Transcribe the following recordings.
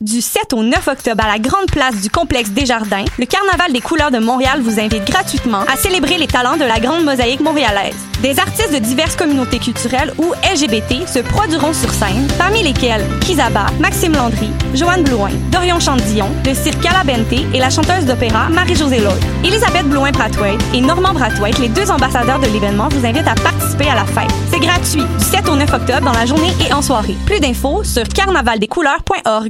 du 7 au 9 octobre à la grande place du complexe Desjardins, le Carnaval des couleurs de Montréal vous invite gratuitement à célébrer les talents de la grande mosaïque montréalaise. Des artistes de diverses communautés culturelles ou LGBT se produiront sur scène, parmi lesquels Kizaba, Maxime Landry, Joanne Blouin, Dorion Chandillon, le cirque Calabente et la chanteuse d'opéra Marie-Josée Lloyd. Elisabeth Blouin-Brathwaite et Normand Brathwaite, les deux ambassadeurs de l'événement, vous invitent à participer à la fête. C'est gratuit, du 7 au 9 octobre dans la journée et en soirée. Plus d'infos sur carnavaldescouleurs.org.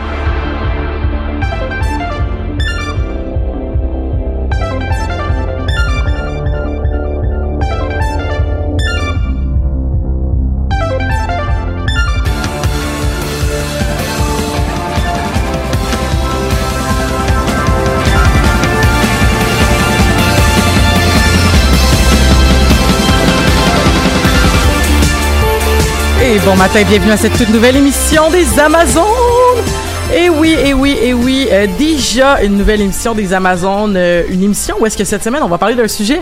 bon matin, bienvenue à cette toute nouvelle émission des Amazones. Et oui, et oui, et oui, euh, déjà une nouvelle émission des Amazones, euh, une émission où est-ce que cette semaine on va parler d'un sujet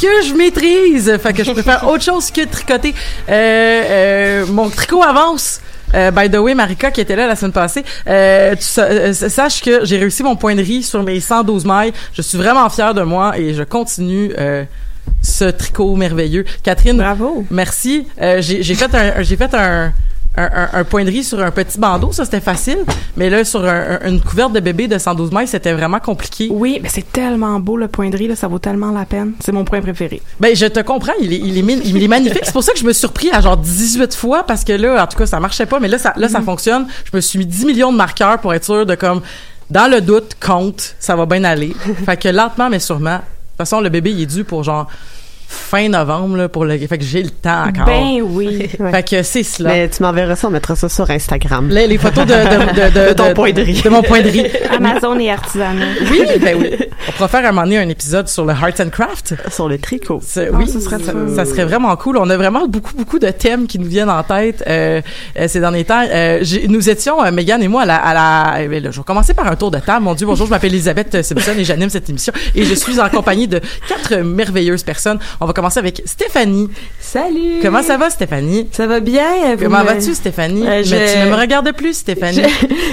que je maîtrise, fait que je préfère autre chose que tricoter. Euh, euh, mon tricot avance. Euh, by the way, Marika qui était là la semaine passée, euh, tu sa- euh, sache que j'ai réussi mon point de riz sur mes 112 mailles. Je suis vraiment fière de moi et je continue euh, ce tricot merveilleux. Catherine, Bravo. Merci. Euh, j'ai fait un, j'ai fait un, un, point de riz sur un petit bandeau, ça c'était facile. Mais là, sur un- un- une couverte de bébé de 112 mailles, c'était vraiment compliqué. Oui, mais c'est tellement beau le point de riz, là, ça vaut tellement la peine. C'est mon point préféré. Ben, je te comprends, il est, il est, il est magnifique. C'est pour ça que je me suis surpris à genre 18 fois parce que là, en tout cas, ça marchait pas, mais là, ça, là, ça fonctionne. Je me suis mis 10 millions de marqueurs pour être sûr de comme, dans le doute, compte, ça va bien aller. fait que lentement, mais sûrement. De toute façon, le bébé, il est dû pour genre fin novembre, là, pour le, fait que j'ai le temps encore. Ben oui. Fait que c'est cela. Mais tu m'enverras ça, on mettra ça sur Instagram. Les, les photos de, de, de, De ton point de riz. De mon point de riz. Amazon et artisanat. Oui, ben oui. On pourra faire à un moment donné un épisode sur le Hearts and Craft. Sur le tricot. Ah, oui, ce serait ça, serait vraiment cool. On a vraiment beaucoup, beaucoup de thèmes qui nous viennent en tête euh, euh, ces derniers temps. Euh, nous étions, euh, Megan et moi, à la... À la eh là, je vais commencer par un tour de table. Mon Dieu, bonjour, je m'appelle Elisabeth Simpson et j'anime cette émission. Et je suis en compagnie de quatre merveilleuses personnes. On va commencer avec Stéphanie. Salut. Comment ça va, Stéphanie? Ça va bien? Comment me- vas-tu, Stéphanie? Euh, je- Mais tu ne me regardes plus, Stéphanie.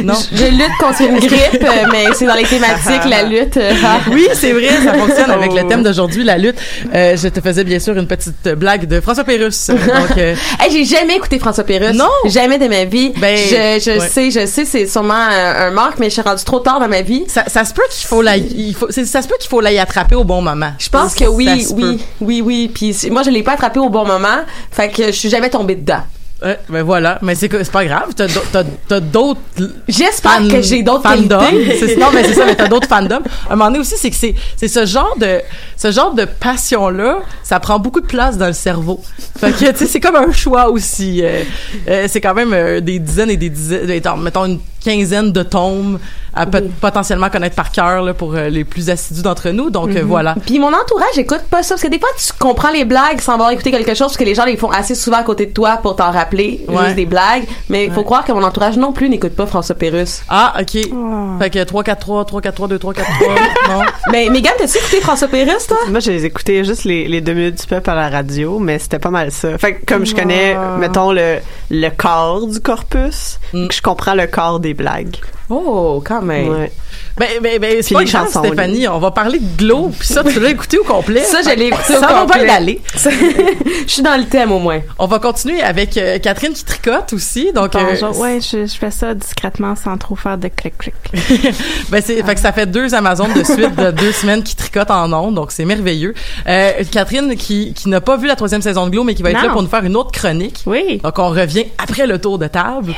Non? Je, je lutte contre une grippe, euh, mais c'est dans les thématiques, la lutte. Oui, c'est vrai, ça fonctionne avec Oh. le thème d'aujourd'hui, la lutte. Euh, je te faisais bien sûr une petite blague de François Pérusse. Donc, euh, Hey, j'ai jamais écouté François Pérusse. Non? Jamais de ma vie. Ben, je je ouais. sais, je sais, c'est sûrement un, un manque, mais je suis rendue trop tard dans ma vie. ça, ça se peut qu'il faut la, il faut, ça se peut qu'il faut l'y attraper au bon moment. Je pense que oui, se oui, oui, oui. Puis moi, je l'ai pas attrapé au bon moment, fait que je suis jamais tombée dedans. Euh, ben voilà, mais c'est pas grave. T'as, d'au- t'as, t'as d'autres J'espère que j'ai d'autres fandoms. non, mais c'est ça, mais t'as d'autres fandoms. À un moment donné aussi, c'est que c'est, ce genre de, ce genre de passion-là, ça prend beaucoup de place dans le cerveau. Fait que, tu sais, c'est comme un choix aussi. Euh, euh, c'est quand même euh, des dizaines et des dizaines, mettons une quinzaine de tomes à potentiellement connaître par cœur là, pour euh, les plus assidus d'entre nous. Donc Mhm. euh, voilà. Puis mon entourage écoute pas ça parce que des fois tu comprends les blagues sans avoir écouté quelque chose parce que les gens les font assez souvent à côté de toi pour t'en rappeler Ouais. juste des blagues mais il faut croire que mon entourage non plus n'écoute pas François Pérusse. Ah, ok. Fait que 3, 4, 3, 3, 4, 3, 2, 3, 4, 3. non? Mais Megan, t'as-tu écouté François Pérusse toi? Moi, j'ai écouté juste les, les deux minutes du peuple à la radio, mais c'était pas mal ça. Fait que comme je connais, Ah. mettons, le, le corps du corps, Mm. je comprends le corps des blagues. Oh, quand même. Ouais. Ben, ben, ben, c'est pas les grave, Stéphanie. On va parler de Glow, puis ça, tu l'as écouté au complet. Ça, je l'ai écouté au Ça va complet. bien aller. Je suis dans le thème au moins. On va continuer avec euh, Catherine qui tricote aussi. Donc, euh, Bonjour. Ouais, je, je fais ça discrètement sans trop faire de clic-clic. ben c'est, fait que ça fait deux Amazones de suite de deux semaines qui tricotent en ondes, donc c'est merveilleux. Euh, Catherine qui, qui n'a pas vu la troisième saison de Glow, mais qui va être Non. là pour nous faire une autre chronique. Oui. Donc on revient après le tour de table.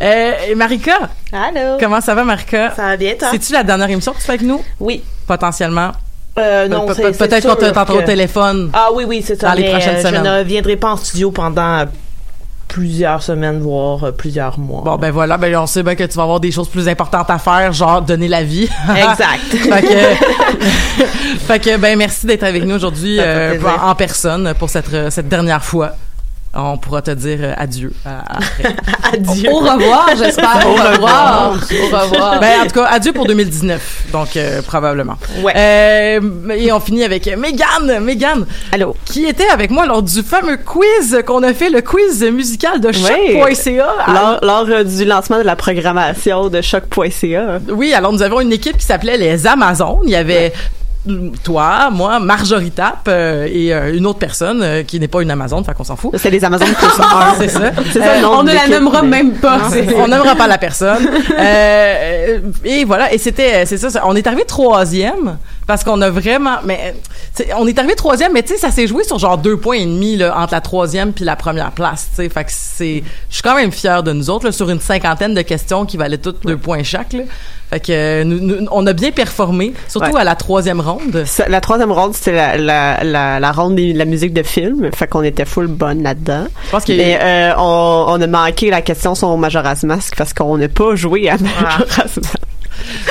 Euh, Marika, Allô? comment ça va Marika? Ça va bien, toi? C'est-tu la dernière émission que tu fais avec nous? Oui. Potentiellement? Euh, non, Pe- Peut-être qu'on t'entendra au que- téléphone. Ah oui, oui, c'est ça. Dans les mais, prochaines euh, semaines. Je ne reviendrai pas en studio pendant plusieurs semaines, voire euh, plusieurs mois. Bon ben voilà, ben on sait bien que tu vas avoir des choses plus importantes à faire, genre donner la vie. Exact. fait que, fait que ben merci d'être avec nous aujourd'hui euh, en personne pour cette cette dernière fois. On pourra te dire euh, adieu. après. Adieu. Au revoir, j'espère. Au revoir. Au revoir. ben en tout cas adieu pour 2019, donc euh, probablement. Ouais. Euh, et on finit avec Megan, Megan, Allô? qui était avec moi lors du fameux quiz qu'on a fait, le quiz musical de choc.ca. Lors, lors, euh, du lancement de la programmation de choc.ca. Oui, alors nous avons une équipe qui s'appelait les Amazones. Il y avait toi, moi, Marjorie Tap euh, et euh, une autre personne euh, qui n'est pas une Amazone, fait qu'on s'en fout. C'est les Amazones plus Ah, un. c'est ça. C'est ça nom On ne la nommera mais- même pas. C'est- on n'aimera pas la personne. Euh, et voilà, et c'était, c'est ça, ça. On est arrivé troisième parce qu'on a vraiment, mais on est arrivé troisième, mais tu sais, ça s'est joué sur genre deux points et demi là, entre la troisième puis la première place. Tu sais, fait que c'est, je suis quand même fière de nous autres là, sur une cinquantaine de questions qui valaient toutes deux points chaque. Là. Fait que euh, nous, nous- on a bien performé, surtout Ouais. à la troisième ronde. Ça, La troisième ronde, c'était la, la, la, la ronde de la musique de film. Fait qu'on était full bonne là-dedans. Je pense que Mais euh, on, on a manqué la question sur Majora's Mask parce qu'on n'a pas joué à Majora's Mask.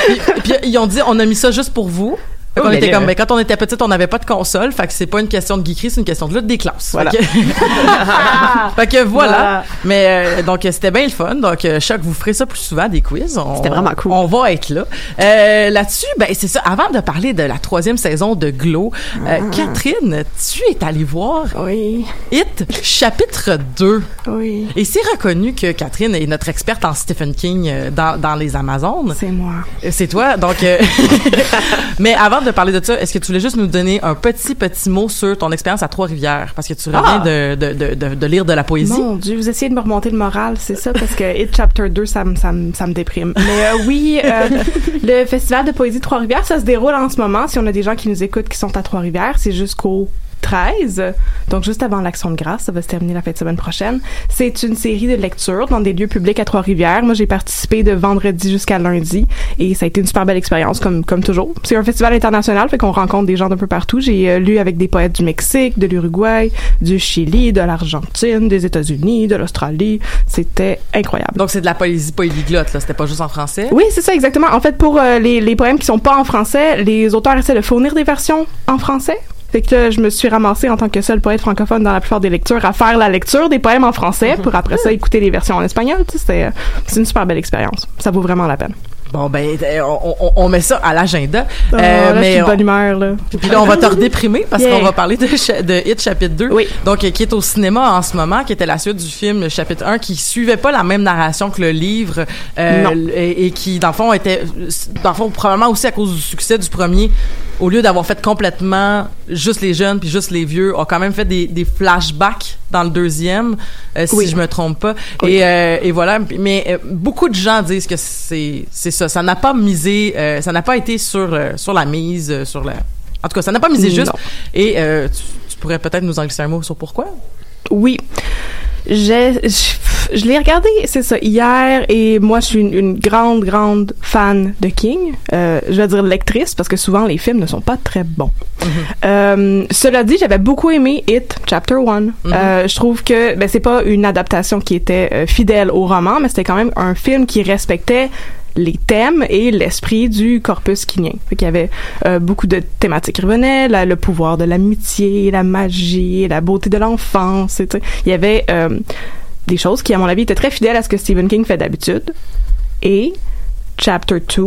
puis, puis ils ont dit on a mis ça juste pour vous. Fait qu'on Oh, était comme, ben, quand on était petite, on n'avait pas de console. Fait que c'est pas une question de geekerie, c'est une question de lutte des classes. Voilà. Fait que, fait que voilà. Voilà. Mais euh, donc c'était bien le fun. Donc euh, Choc, vous ferez ça plus souvent des quiz. C'était vraiment cool. On va être là. Euh, Là-dessus, ben c'est ça. Avant de parler de la troisième saison de Glow, euh, Catherine, tu es allée voir Oui. It chapitre 2. Oui. Et c'est reconnu que Catherine est notre experte en Stephen King dans, dans les Amazones. C'est moi. C'est toi, donc. mais avant de parler de ça, est-ce que tu voulais juste nous donner un petit petit mot sur ton expérience à Trois-Rivières, parce que tu reviens de, de, de, de, de lire de la poésie. Mon Dieu, vous essayez de me remonter le moral, c'est ça, parce que It Chapter 2, ça me, ça me, ça me déprime. Mais euh, oui, euh, le Festival de poésie de Trois-Rivières, ça se déroule en ce moment. Si on a des gens qui nous écoutent qui sont à Trois-Rivières, c'est jusqu'au 13, donc juste avant l'Action de grâce, ça va se terminer la fin de semaine prochaine. C'est une série de lectures dans des lieux publics à Trois-Rivières. Moi, j'ai participé de vendredi jusqu'à lundi et ça a été une super belle expérience, comme, comme toujours. C'est un festival international, fait qu'on rencontre des gens d'un peu partout. J'ai euh, lu avec des poètes du Mexique, de l'Uruguay, du Chili, de l'Argentine, des États-Unis, de l'Australie. C'était incroyable. Donc c'est de la poésie polyglotte, là. C'était pas juste en français? Oui, c'est ça exactement. En fait, pour euh, les, les poèmes qui sont pas en français, les auteurs essaient de fournir des versions en français. Fait que là, je me suis ramassée en tant que seul poète francophone dans la plupart des lectures à faire la lecture des poèmes en français pour après ça écouter les versions en espagnol. C'est, euh, c'est une super belle expérience. Ça vaut vraiment la peine. Bon ben, euh, on, on, on met ça à l'agenda. Euh, là, je suis de on- bonne humeur là. Puis là, on va te redéprimer parce Yeah. qu'on va parler de, Hit chapitre 2. Oui. Donc, euh, qui est au cinéma en ce moment, qui était la suite du film chapitre 1, qui suivait pas la même narration que le livre. euh. Et, et qui, dans le fond, était, dans le fond, probablement aussi à cause du succès du premier, au lieu d'avoir fait complètement juste les jeunes puis juste les vieux, a quand même fait des, des flashbacks dans le deuxième, euh, si je me trompe pas. Oui. Et, euh, et voilà. Mais euh, beaucoup de gens disent que c'est c'est ça. Ça n'a pas misé, ça n'a pas été sur sur la mise, sur la. En tout cas, ça n'a pas misé juste. Et tu, tu pourrais peut-être nous en glisser un mot sur pourquoi? Oui. Je, je l'ai regardé, c'est ça, hier, et moi, je suis une, une grande, grande fan de King. Euh, je vais dire lectrice, parce que souvent, les films ne sont pas très bons. Euh, cela dit, j'avais beaucoup aimé It, Chapter 1. Euh, je trouve que, ben, c'est pas une adaptation qui était fidèle au roman, mais c'était quand même un film qui respectait les thèmes et l'esprit du corpus kinien. Fait qu'il y avait euh, beaucoup de thématiques qui revenaient, la- le pouvoir de l'amitié, la magie, la beauté de l'enfance. Il y avait euh, des choses qui, à mon avis, étaient très fidèles à ce que Stephen King fait d'habitude. Et Chapter 2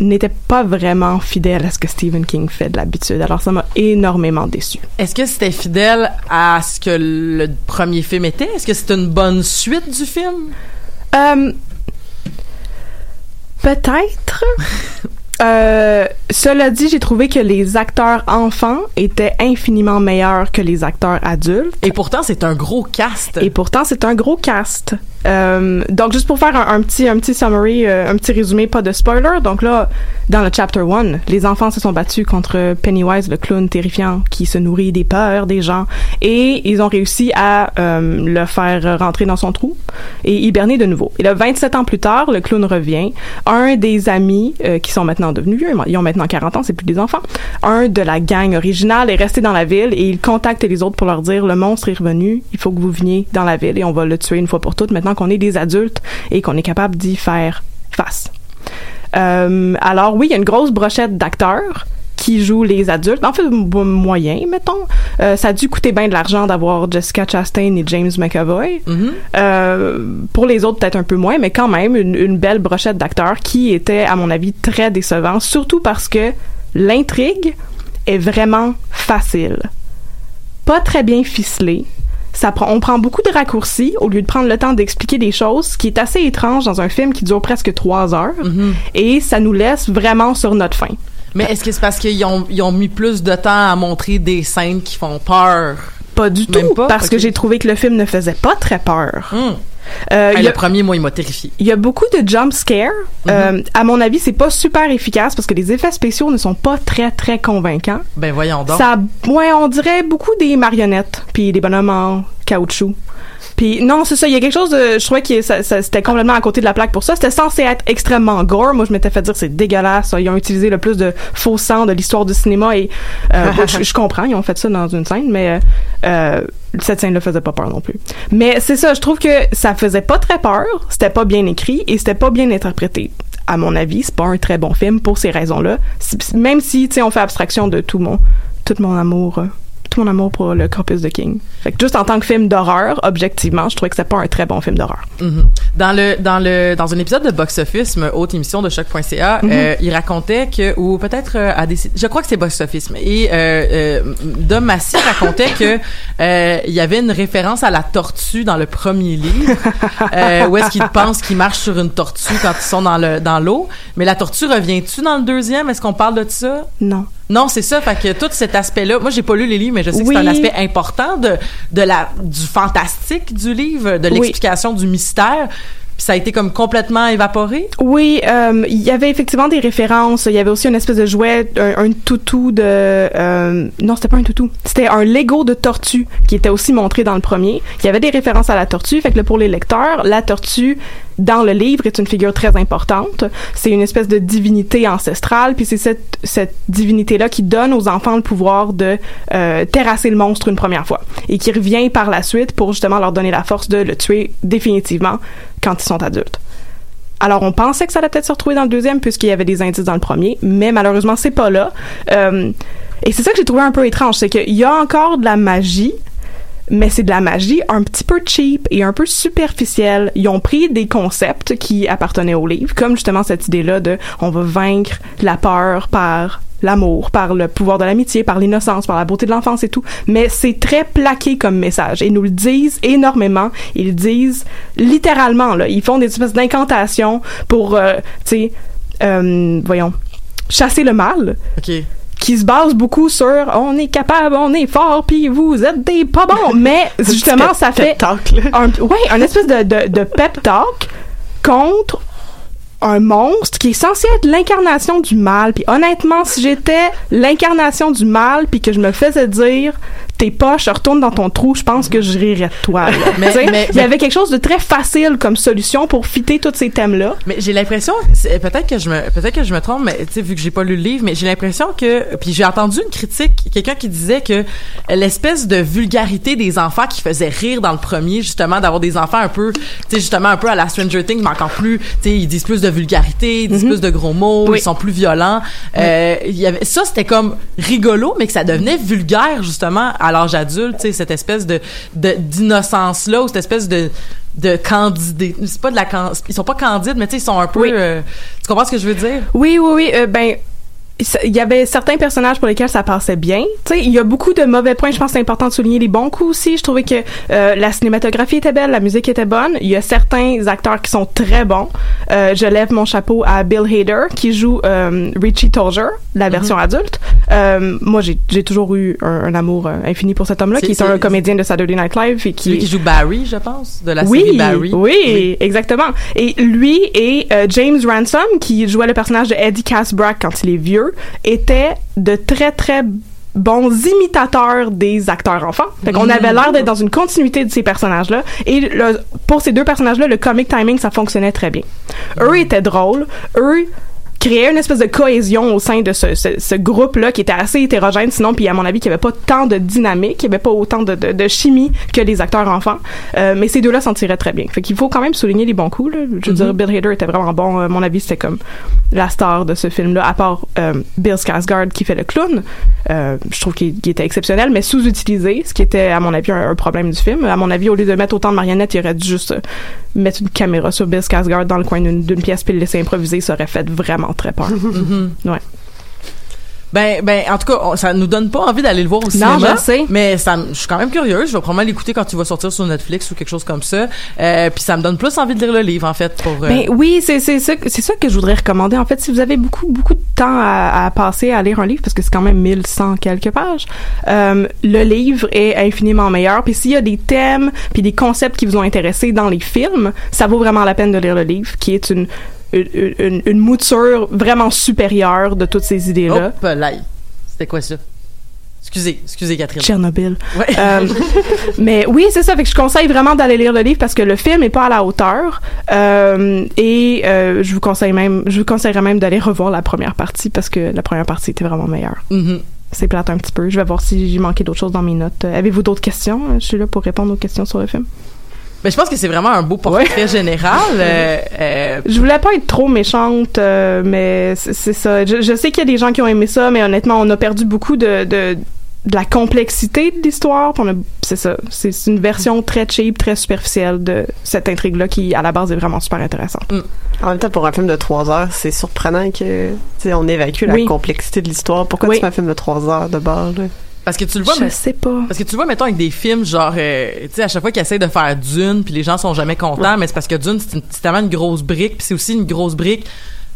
n'était pas vraiment fidèle à ce que Stephen King fait de l'habitude. Alors ça m'a énormément déçu. Est-ce que c'était fidèle à ce que le premier film était? Est-ce que c'était une bonne suite du film? Euh, Peut-être. Euh, cela dit, j'ai trouvé que les acteurs enfants étaient infiniment meilleurs que les acteurs adultes. Et pourtant, c'est un gros cast. Et pourtant, c'est un gros cast. Euh, donc, juste pour faire un, petit, un petit summary, euh, un petit résumé, pas de spoiler. Donc là, dans le chapter 1, les enfants se sont battus contre Pennywise, le clown terrifiant qui se nourrit des peurs des gens. Et ils ont réussi à euh, le faire rentrer dans son trou et hiberner de nouveau. Et là, 27 ans plus tard, le clown revient. Un des amis, qui sont maintenant devenus vieux, ils ont maintenant 40 ans, c'est plus des enfants. Un de la gang originale est resté dans la ville et il contacte les autres pour leur dire, le monstre est revenu, il faut que vous veniez dans la ville et on va le tuer une fois pour toutes maintenant qu'on est des adultes et qu'on est capable d'y faire face. Euh, alors oui, il y a une grosse brochette d'acteurs qui jouent les adultes. En fait, moyen, mettons. Euh, ça a dû coûter bien de l'argent d'avoir Jessica Chastain et James McAvoy. Euh, pour les autres, peut-être un peu moins, mais quand même, une, une belle brochette d'acteurs qui était, à mon avis, très décevant, surtout parce que l'intrigue est vraiment facile. Pas très bien ficelée. Ça prend, on prend beaucoup de raccourcis au lieu de prendre le temps d'expliquer des choses, ce qui est assez étrange dans un film qui dure presque trois heures. Et ça nous laisse vraiment sur notre faim. Mais est-ce que c'est parce qu'ils ont, ils ont mis plus de temps à montrer des scènes qui font peur? Pas du Même tout, pas? parce que j'ai trouvé que le film ne faisait pas très peur. Hum. Euh, Hey, il y a- Le premier, moi, il m'a terrifié. Il y a beaucoup de jump scare. Euh, à mon avis, c'est pas super efficace parce que les effets spéciaux ne sont pas très très convaincants. Ben voyons donc. Ça, ouais, on dirait beaucoup des marionnettes puis des bonhommes en caoutchouc. Puis non, c'est ça. Il y a quelque chose de, je trouvais que c'était complètement à côté de la plaque pour ça. C'était censé être extrêmement gore. Moi, je m'étais fait dire c'est dégueulasse. Ils ont utilisé le plus de faux sang de l'histoire du cinéma et euh, je, comprends. Ils ont fait ça dans une scène, mais euh, cette scène-là faisait pas peur non plus. Mais c'est ça. Je trouve que ça faisait pas très peur. C'était pas bien écrit et c'était pas bien interprété. À mon avis, c'est pas un très bon film pour ces raisons-là. Même si, tu sais, on fait abstraction de tout mon, tout mon amour. Euh, tout mon amour pour le corpus de King. Fait que juste en tant que film d'horreur, objectivement, je trouvais que c'était pas un très bon film d'horreur. Mhm. Dans le dans le dans un épisode de Box Office, une haute émission de choc.ca, Mhm. euh, il racontait que ou peut-être euh, à des je crois que c'est Box Office mais et euh, euh, Dom Massy racontait que euh, il y avait une référence à la tortue dans le premier livre euh, où est-ce qu'il pense qu'il marche sur une tortue quand ils sont dans le dans l'eau, mais la tortue revient-tu dans le deuxième? Est-ce qu'on parle de ça? Non. Non, c'est ça. Fait que tout cet aspect-là, moi j'ai pas lu les livres, mais je sais que c'est un aspect important de de la du fantastique du livre, de Oui. l'explication du mystère. Puis ça a été comme complètement évaporé? Oui, euh, il y avait effectivement des références. Il y avait aussi une espèce de jouet, un, un toutou de... euh, non, c'était pas un toutou. C'était un Lego de tortue qui était aussi montré dans le premier. Il y avait des références à la tortue. Fait que là, pour les lecteurs, la tortue, dans le livre, est une figure très importante. C'est une espèce de divinité ancestrale. Puis c'est cette, cette divinité-là qui donne aux enfants le pouvoir de euh, terrasser le monstre une première fois. Et qui revient par la suite pour justement leur donner la force de le tuer définitivement quand ils sont adultes. Alors, on pensait que ça allait peut-être se retrouver dans le deuxième puisqu'il y avait des indices dans le premier, mais malheureusement, c'est pas là. Euh, et c'est ça que j'ai trouvé un peu étrange, c'est qu'il y a encore de la magie, mais c'est de la magie un petit peu cheap et un peu superficielle. Ils ont pris des concepts qui appartenaient au livre, comme justement cette idée-là de on va vaincre la peur par l'amour, par le pouvoir de l'amitié, par l'innocence, par la beauté de l'enfance et tout. Mais c'est très plaqué comme message. Ils nous le disent énormément. Ils le disent littéralement, là. Ils font des espèces d'incantations pour, euh, tu sais, euh, voyons, chasser le mal. Qui se base beaucoup sur on est capable, on est fort, puis vous êtes des pas bons. Mais justement, ça fait un, ouais, un espèce de, de, de pep talk contre un monstre qui est censé être l'incarnation du mal. Puis honnêtement, si j'étais l'incarnation du mal, puis que je me faisais dire tes poches retourne dans ton trou, je pense que je rirais de toi. Mais- mais- il y avait quelque chose de très facile comme solution pour fitter tous ces thèmes-là. Mais j'ai l'impression, peut-être que je me, peut-être que je me trompe, mais tu sais, vu que j'ai pas lu le livre, mais j'ai l'impression que, puis j'ai entendu une critique, quelqu'un qui disait que l'espèce de vulgarité des enfants qui faisait rire dans le premier, justement, d'avoir des enfants un peu, tu sais, justement un peu à la Stranger Things, mais encore plus, tu sais, ils disent plus de vulgarité, ils disent plus de gros mots, Oui. ils sont plus violents. Euh, il y avait, ça c'était comme rigolo, mais que ça devenait vulgaire justement à l'âge adulte, tu sais, cette espèce de, de d'innocence là, ou cette espèce de de candidé. C'est pas de la can- ils sont pas candides, mais tu sais, ils sont un peu. Oui. euh, tu comprends ce que je veux dire? Oui, oui, oui. euh, ben, il y avait certains personnages pour lesquels ça passait bien. Tu sais, il y a beaucoup de mauvais points. Je pense que c'est important de souligner les bons coups aussi. Je trouvais que euh, la cinématographie était belle, la musique était bonne. Il y a certains acteurs qui sont très bons. Euh, je lève mon chapeau à Bill Hader qui joue euh, Richie Tolger, la version adulte. Euh, moi, j'ai toujours eu un, un amour euh, infini pour cet homme-là, qui est un comédien de Saturday Night Live et qui qui joue Barry, je pense, de la oui, série Barry. Oui, exactement. Et lui et euh, James Ransom, qui jouait le personnage de Eddie Casbrack quand il est vieux, étaient de très très bons imitateurs des acteurs enfants. Fait qu'on avait l'air d'être dans une continuité de ces personnages-là. Et pour ces deux personnages-là, le comic timing, ça fonctionnait très bien. Eux étaient drôles. Eux créaient une espèce de cohésion au sein de ce, ce, ce groupe-là qui était assez hétérogène sinon puis à mon avis qui avait pas tant de dynamique qui avait pas autant de, de, de chimie que les acteurs enfants. Euh, mais ces deux-là s'en tiraient très bien. Fait qu'il faut quand même souligner les bons coups là. je veux dire Bill Hader était vraiment bon. À mon avis c'était comme la star de ce film-là à part euh, Bill Skarsgård qui fait le clown. Euh, je trouve qu'il qu'il était exceptionnel mais sous-utilisé ce qui était à mon avis un, un problème du film. À mon avis au lieu de mettre autant de marionnettes il aurait dû juste euh, mettre une caméra sur Bill Skarsgård dans le coin d'une d'une pièce puis le laisser improviser. Ça aurait fait vraiment très peur ouais Ben, ben, en tout cas, on- ça nous donne pas envie d'aller le voir au Non, cinéma. je sais. Mais ça, je suis quand même curieuse. Je vais probablement l'écouter quand tu vas sortir sur Netflix ou quelque chose comme ça. Euh, puis ça me donne plus envie de lire le livre, en fait, pour. euh, Ben oui, c'est c'est ça c'est ça que je voudrais recommander. En fait, si vous avez beaucoup beaucoup de temps à, à passer à lire un livre parce que c'est quand même 1100 quelques pages, euh, le livre est infiniment meilleur. Puis s'il y a des thèmes puis des concepts qui vous ont intéressé dans les films, ça vaut vraiment la peine de lire le livre, qui est une une, une, une mouture vraiment supérieure de toutes ces idées-là. Hop là. C'était quoi ça? Excusez, excusez Catherine. Tchernobyl. Ouais. Euh, mais oui, c'est ça. Fait que je conseille vraiment d'aller lire le livre parce que le film est pas à la hauteur. Euh, et euh, je vous conseille même, je vous conseillerais même d'aller revoir la première partie parce que la première partie était vraiment meilleure. Mhm. C'est plate un petit peu. Je vais voir si j'ai manqué d'autres choses dans mes notes. Avez-vous d'autres questions? Je suis là pour répondre aux questions sur le film. Ben, je pense que c'est vraiment un beau portrait général. euh, euh, Je voulais pas être trop méchante, euh, mais c'est ça. Je, je sais qu'il y a des gens qui ont aimé ça, mais honnêtement, on a perdu beaucoup de, de, de la complexité de l'histoire. C'est ça. C'est une version très cheap, très superficielle de cette intrigue-là qui, à la base, est vraiment super intéressante. En même temps, pour un film de trois heures, c'est surprenant que, tu sais, on évacue la Oui. complexité de l'histoire. Pourquoi Oui. tu fais un film de trois heures de base, là? Parce que tu le vois, je mais- sais pas. Parce que tu le vois, mettons, avec des films, genre, euh, tu sais, à chaque fois qu'ils essayent de faire Dune, puis les gens sont jamais contents, mais c'est parce que Dune, c'est une- c'est tellement une grosse brique, puis c'est aussi une grosse brique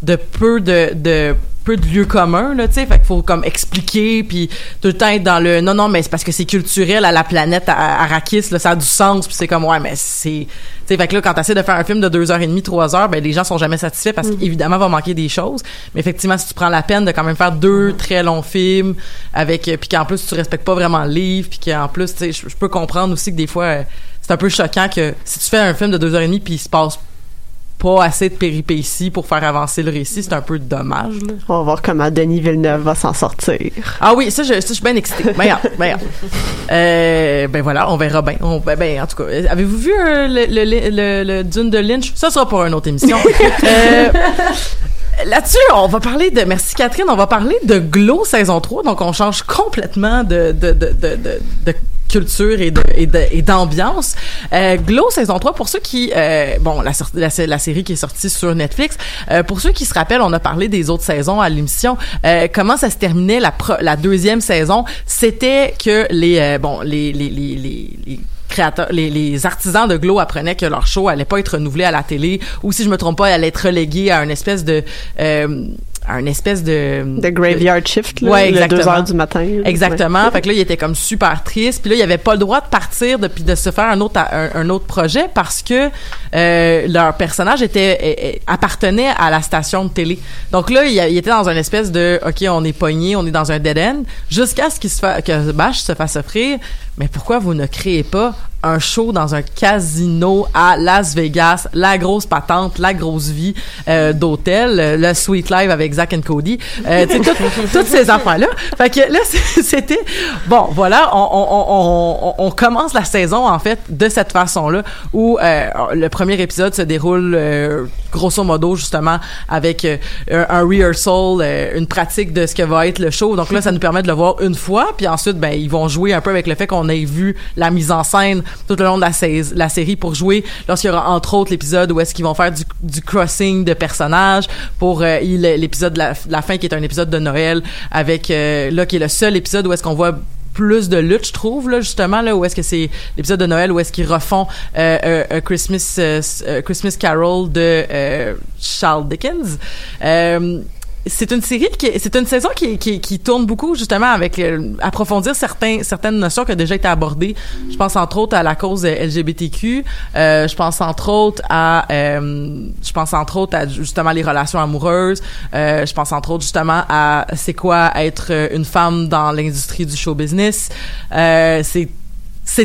de peu de, de peu de lieux communs, là, tu sais, fait qu'il faut comme expliquer, puis tout le temps être dans le non, non, mais c'est parce que c'est culturel à la planète à- Arrakis, là, ça a du sens, puis c'est comme, ouais, mais c'est... Tu sais, fait que là, quand t'essaies de faire un film de deux heures et demie, trois heures, ben les gens sont jamais satisfaits parce qu'évidemment, va manquer des choses. Mais effectivement, si tu prends la peine de quand même faire deux très longs films, avec euh, puis qu'en plus tu respectes pas vraiment le livre, puis qu'en plus, tu sais, je je peux comprendre aussi que des fois, euh, c'est un peu choquant que si tu fais un film de deux heures et demie, puis il se passe pas assez de péripéties pour faire avancer le récit, c'est un peu dommage. Là. On va voir comment Denis Villeneuve va s'en sortir. Ah oui, ça, je, ça, je suis bien excitée. Ben, regarde, ben, regarde. Euh, ben voilà, on verra bien. On- Ben, ben, en tout cas, euh, avez-vous vu euh, le, le, le, le- le Dune de Lynch? Ça sera pour une autre émission. Euh, Là-dessus, on va parler de, merci Catherine, on va parler de Glow saison 3, donc on change complètement de, de, de, de, de, culture et d'ambiance. Euh, Glow saison 3 pour ceux qui euh, bon la, série qui est sortie sur Netflix euh, pour ceux qui se rappellent on a parlé des autres saisons à l'émission. Euh, comment ça se terminait la la deuxième saison? C'était que les euh, bon les les, les, les créateurs, les, les artisans de Glow apprenaient que leur show allait pas être renouvelé à la télé, ou si je me trompe pas, elle allait être reléguée à une espèce de, euh, à une espèce de, The Graveyard Shift, là, Ouais, le exactement. 2 heures du matin. Exactement. Fait que là, il était comme super triste. Puis là, il avait pas le droit de partir de, puis de se faire un autre, un, un autre projet parce que euh, leur personnage était appartenait à la station de télé. Donc là, il, il était dans une espèce de OK, on est pogné, on est dans un dead end, jusqu'à ce qu'il se fa- que Bash se fasse offrir. Mais pourquoi vous ne créez pas un show dans un casino à Las Vegas, la grosse patente, la grosse vie euh, d'hôtel, euh, le Sweet Live avec Zach and Cody, euh, tout- toutes ces affaires-là. Fait que là, c'était bon. Voilà, on, on, on, on, on commence la saison en fait de cette façon-là, où euh, le premier épisode se déroule grosso modo justement avec un, un rehearsal, une pratique de ce que va être le show. Donc là, ça nous permet de le voir une fois, puis ensuite, ben ils vont jouer un peu avec le fait qu'on qu'on ait vu la mise en scène tout le long de la, série pour jouer lorsqu'il y aura entre autres l'épisode où est-ce qu'ils vont faire du, crossing de personnages pour euh, l'épisode de la, fin qui est un épisode de Noël avec euh, là qui est le seul épisode où est-ce qu'on voit plus de lutte, je trouve, là, justement, là, où est-ce que c'est l'épisode de Noël, où est-ce qu'ils refont euh, Christmas, Christmas Carol de Charles Dickens. C'est une série qui c'est une saison qui, qui, qui tourne beaucoup justement avec euh, approfondir certains certaines notions qui ont déjà été abordées. Je pense entre autres à la cause euh, LGBTQ euh, je pense entre autres à euh, je pense entre autres à justement les relations amoureuses. Euh, je pense entre autres justement à c'est quoi être euh, une femme dans l'industrie du show business. C'est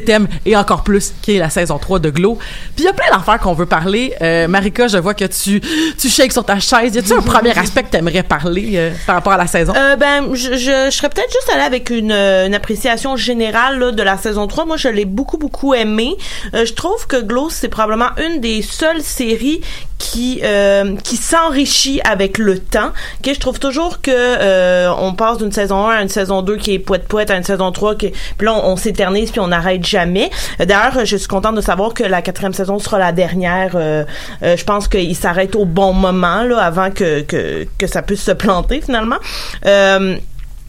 thèmes et encore plus qui est la saison 3 de Glow. Puis il y a plein d'affaires qu'on veut parler. Euh, Marika, je vois que tu tu shakes sur ta chaise. Y a-tu un premier aspect que t'aimerais parler euh, par rapport à la saison? Euh, ben, je, je, je serais peut-être juste allée avec une, euh, une appréciation générale là, de la saison 3. Moi, je l'ai beaucoup, beaucoup aimé. Euh, je trouve que Glow, c'est probablement une des seules séries qui euh, qui s'enrichit avec le temps. Que je trouve toujours que euh, on passe d'une saison 1 à une saison 2 qui est poète poète à une saison 3 qui puis là on, on s'éternise puis on n'arrête jamais. D'ailleurs, je suis contente de savoir que la quatrième saison sera la dernière. Euh, euh, je pense qu'il s'arrête au bon moment là avant que que que ça puisse se planter finalement. Euh,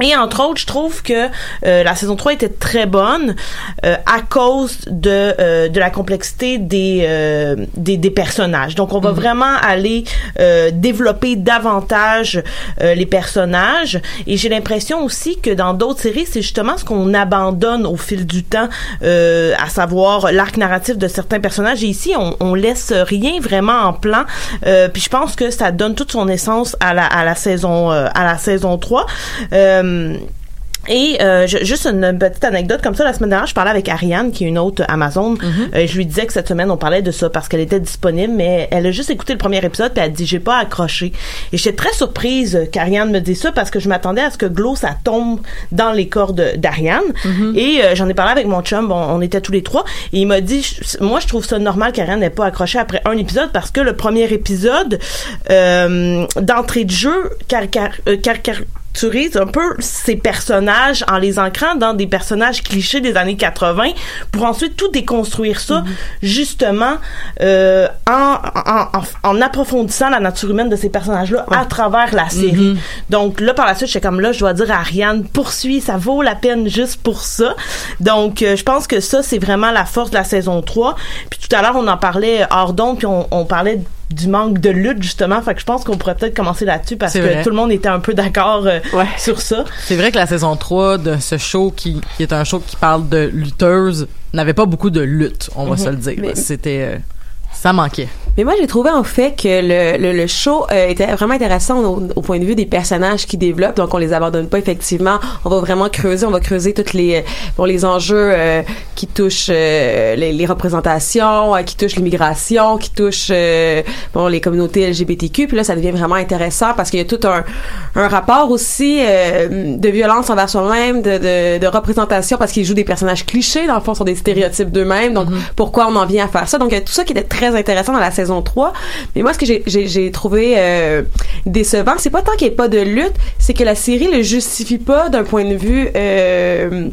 et entre autres, je trouve que euh, la saison 3 était très bonne euh, à cause de euh, de la complexité des, euh, des des personnages. Donc on va vraiment aller euh, développer davantage euh, les personnages. Et j'ai l'impression aussi que dans d'autres séries, c'est justement ce qu'on abandonne au fil du temps euh, à savoir l'arc narratif de certains personnages. Et ici on, on laisse rien vraiment en plan euh, puis je pense que ça donne toute son essence à la à la saison euh, à la saison 3 euh, et euh, je- juste une petite anecdote comme ça, la semaine dernière, je parlais avec Ariane, qui est une autre Amazon. Euh, je lui disais que cette semaine, on parlait de ça parce qu'elle était disponible, mais elle a juste écouté le premier épisode puis elle a dit j'ai pas accroché. Et j'étais très surprise euh, qu'Ariane me dise ça parce que je m'attendais à ce que Glow ça tombe dans les cordes d'Ariane. Et euh, j'en ai parlé avec mon chum, bon, on était tous les trois, et il m'a dit moi je trouve ça normal qu'Ariane n'ait pas accroché après un épisode parce que le premier épisode euh, d'entrée de jeu carica- euh, un peu ces personnages en les ancrant dans des personnages clichés des années 80 pour ensuite tout déconstruire ça justement euh, en, en, en, en approfondissant la nature humaine de ces personnages-là à travers la série. Donc là, par la suite, j'étais comme là, je dois dire à Ariane, poursuis, ça vaut la peine juste pour ça. Donc, euh, je pense que ça, c'est vraiment la force de la saison 3. Puis tout à l'heure, on en parlait hors d'onde, puis on, on parlait du manque de lutte justement fait que je pense qu'on pourrait peut-être commencer là-dessus parce que vrai. tout le monde était un peu d'accord euh, sur ça C'est vrai que la saison 3 de ce show qui, qui est un show qui parle de lutteuses n'avait pas beaucoup de lutte, on va Mhm. se le dire. C'était euh, ça manquait. Mais moi, j'ai trouvé en fait que le, le, le show euh, était vraiment intéressant au, au point de vue des personnages qui développent. Donc, on les abandonne pas effectivement. On va vraiment creuser. On va creuser toutes les euh, bon les enjeux euh, qui touchent euh, les, les représentations, euh, qui touchent l'immigration, qui touchent euh, bon les communautés LGBTQ. Puis là, ça devient vraiment intéressant parce qu'il y a tout un, un rapport aussi euh, de violence envers soi-même, de, de, de représentation parce qu'ils jouent des personnages clichés. Dans le fond, sont des stéréotypes d'eux-mêmes. Donc, pourquoi on en vient à faire ça? Donc, il y a tout ça qui était très intéressant dans la saison 3. Mais moi, ce que j'ai- trouvé euh, décevant, c'est pas tant qu'il n'y ait pas de lutte, c'est que la série le justifie pas d'un point de vue. Euh,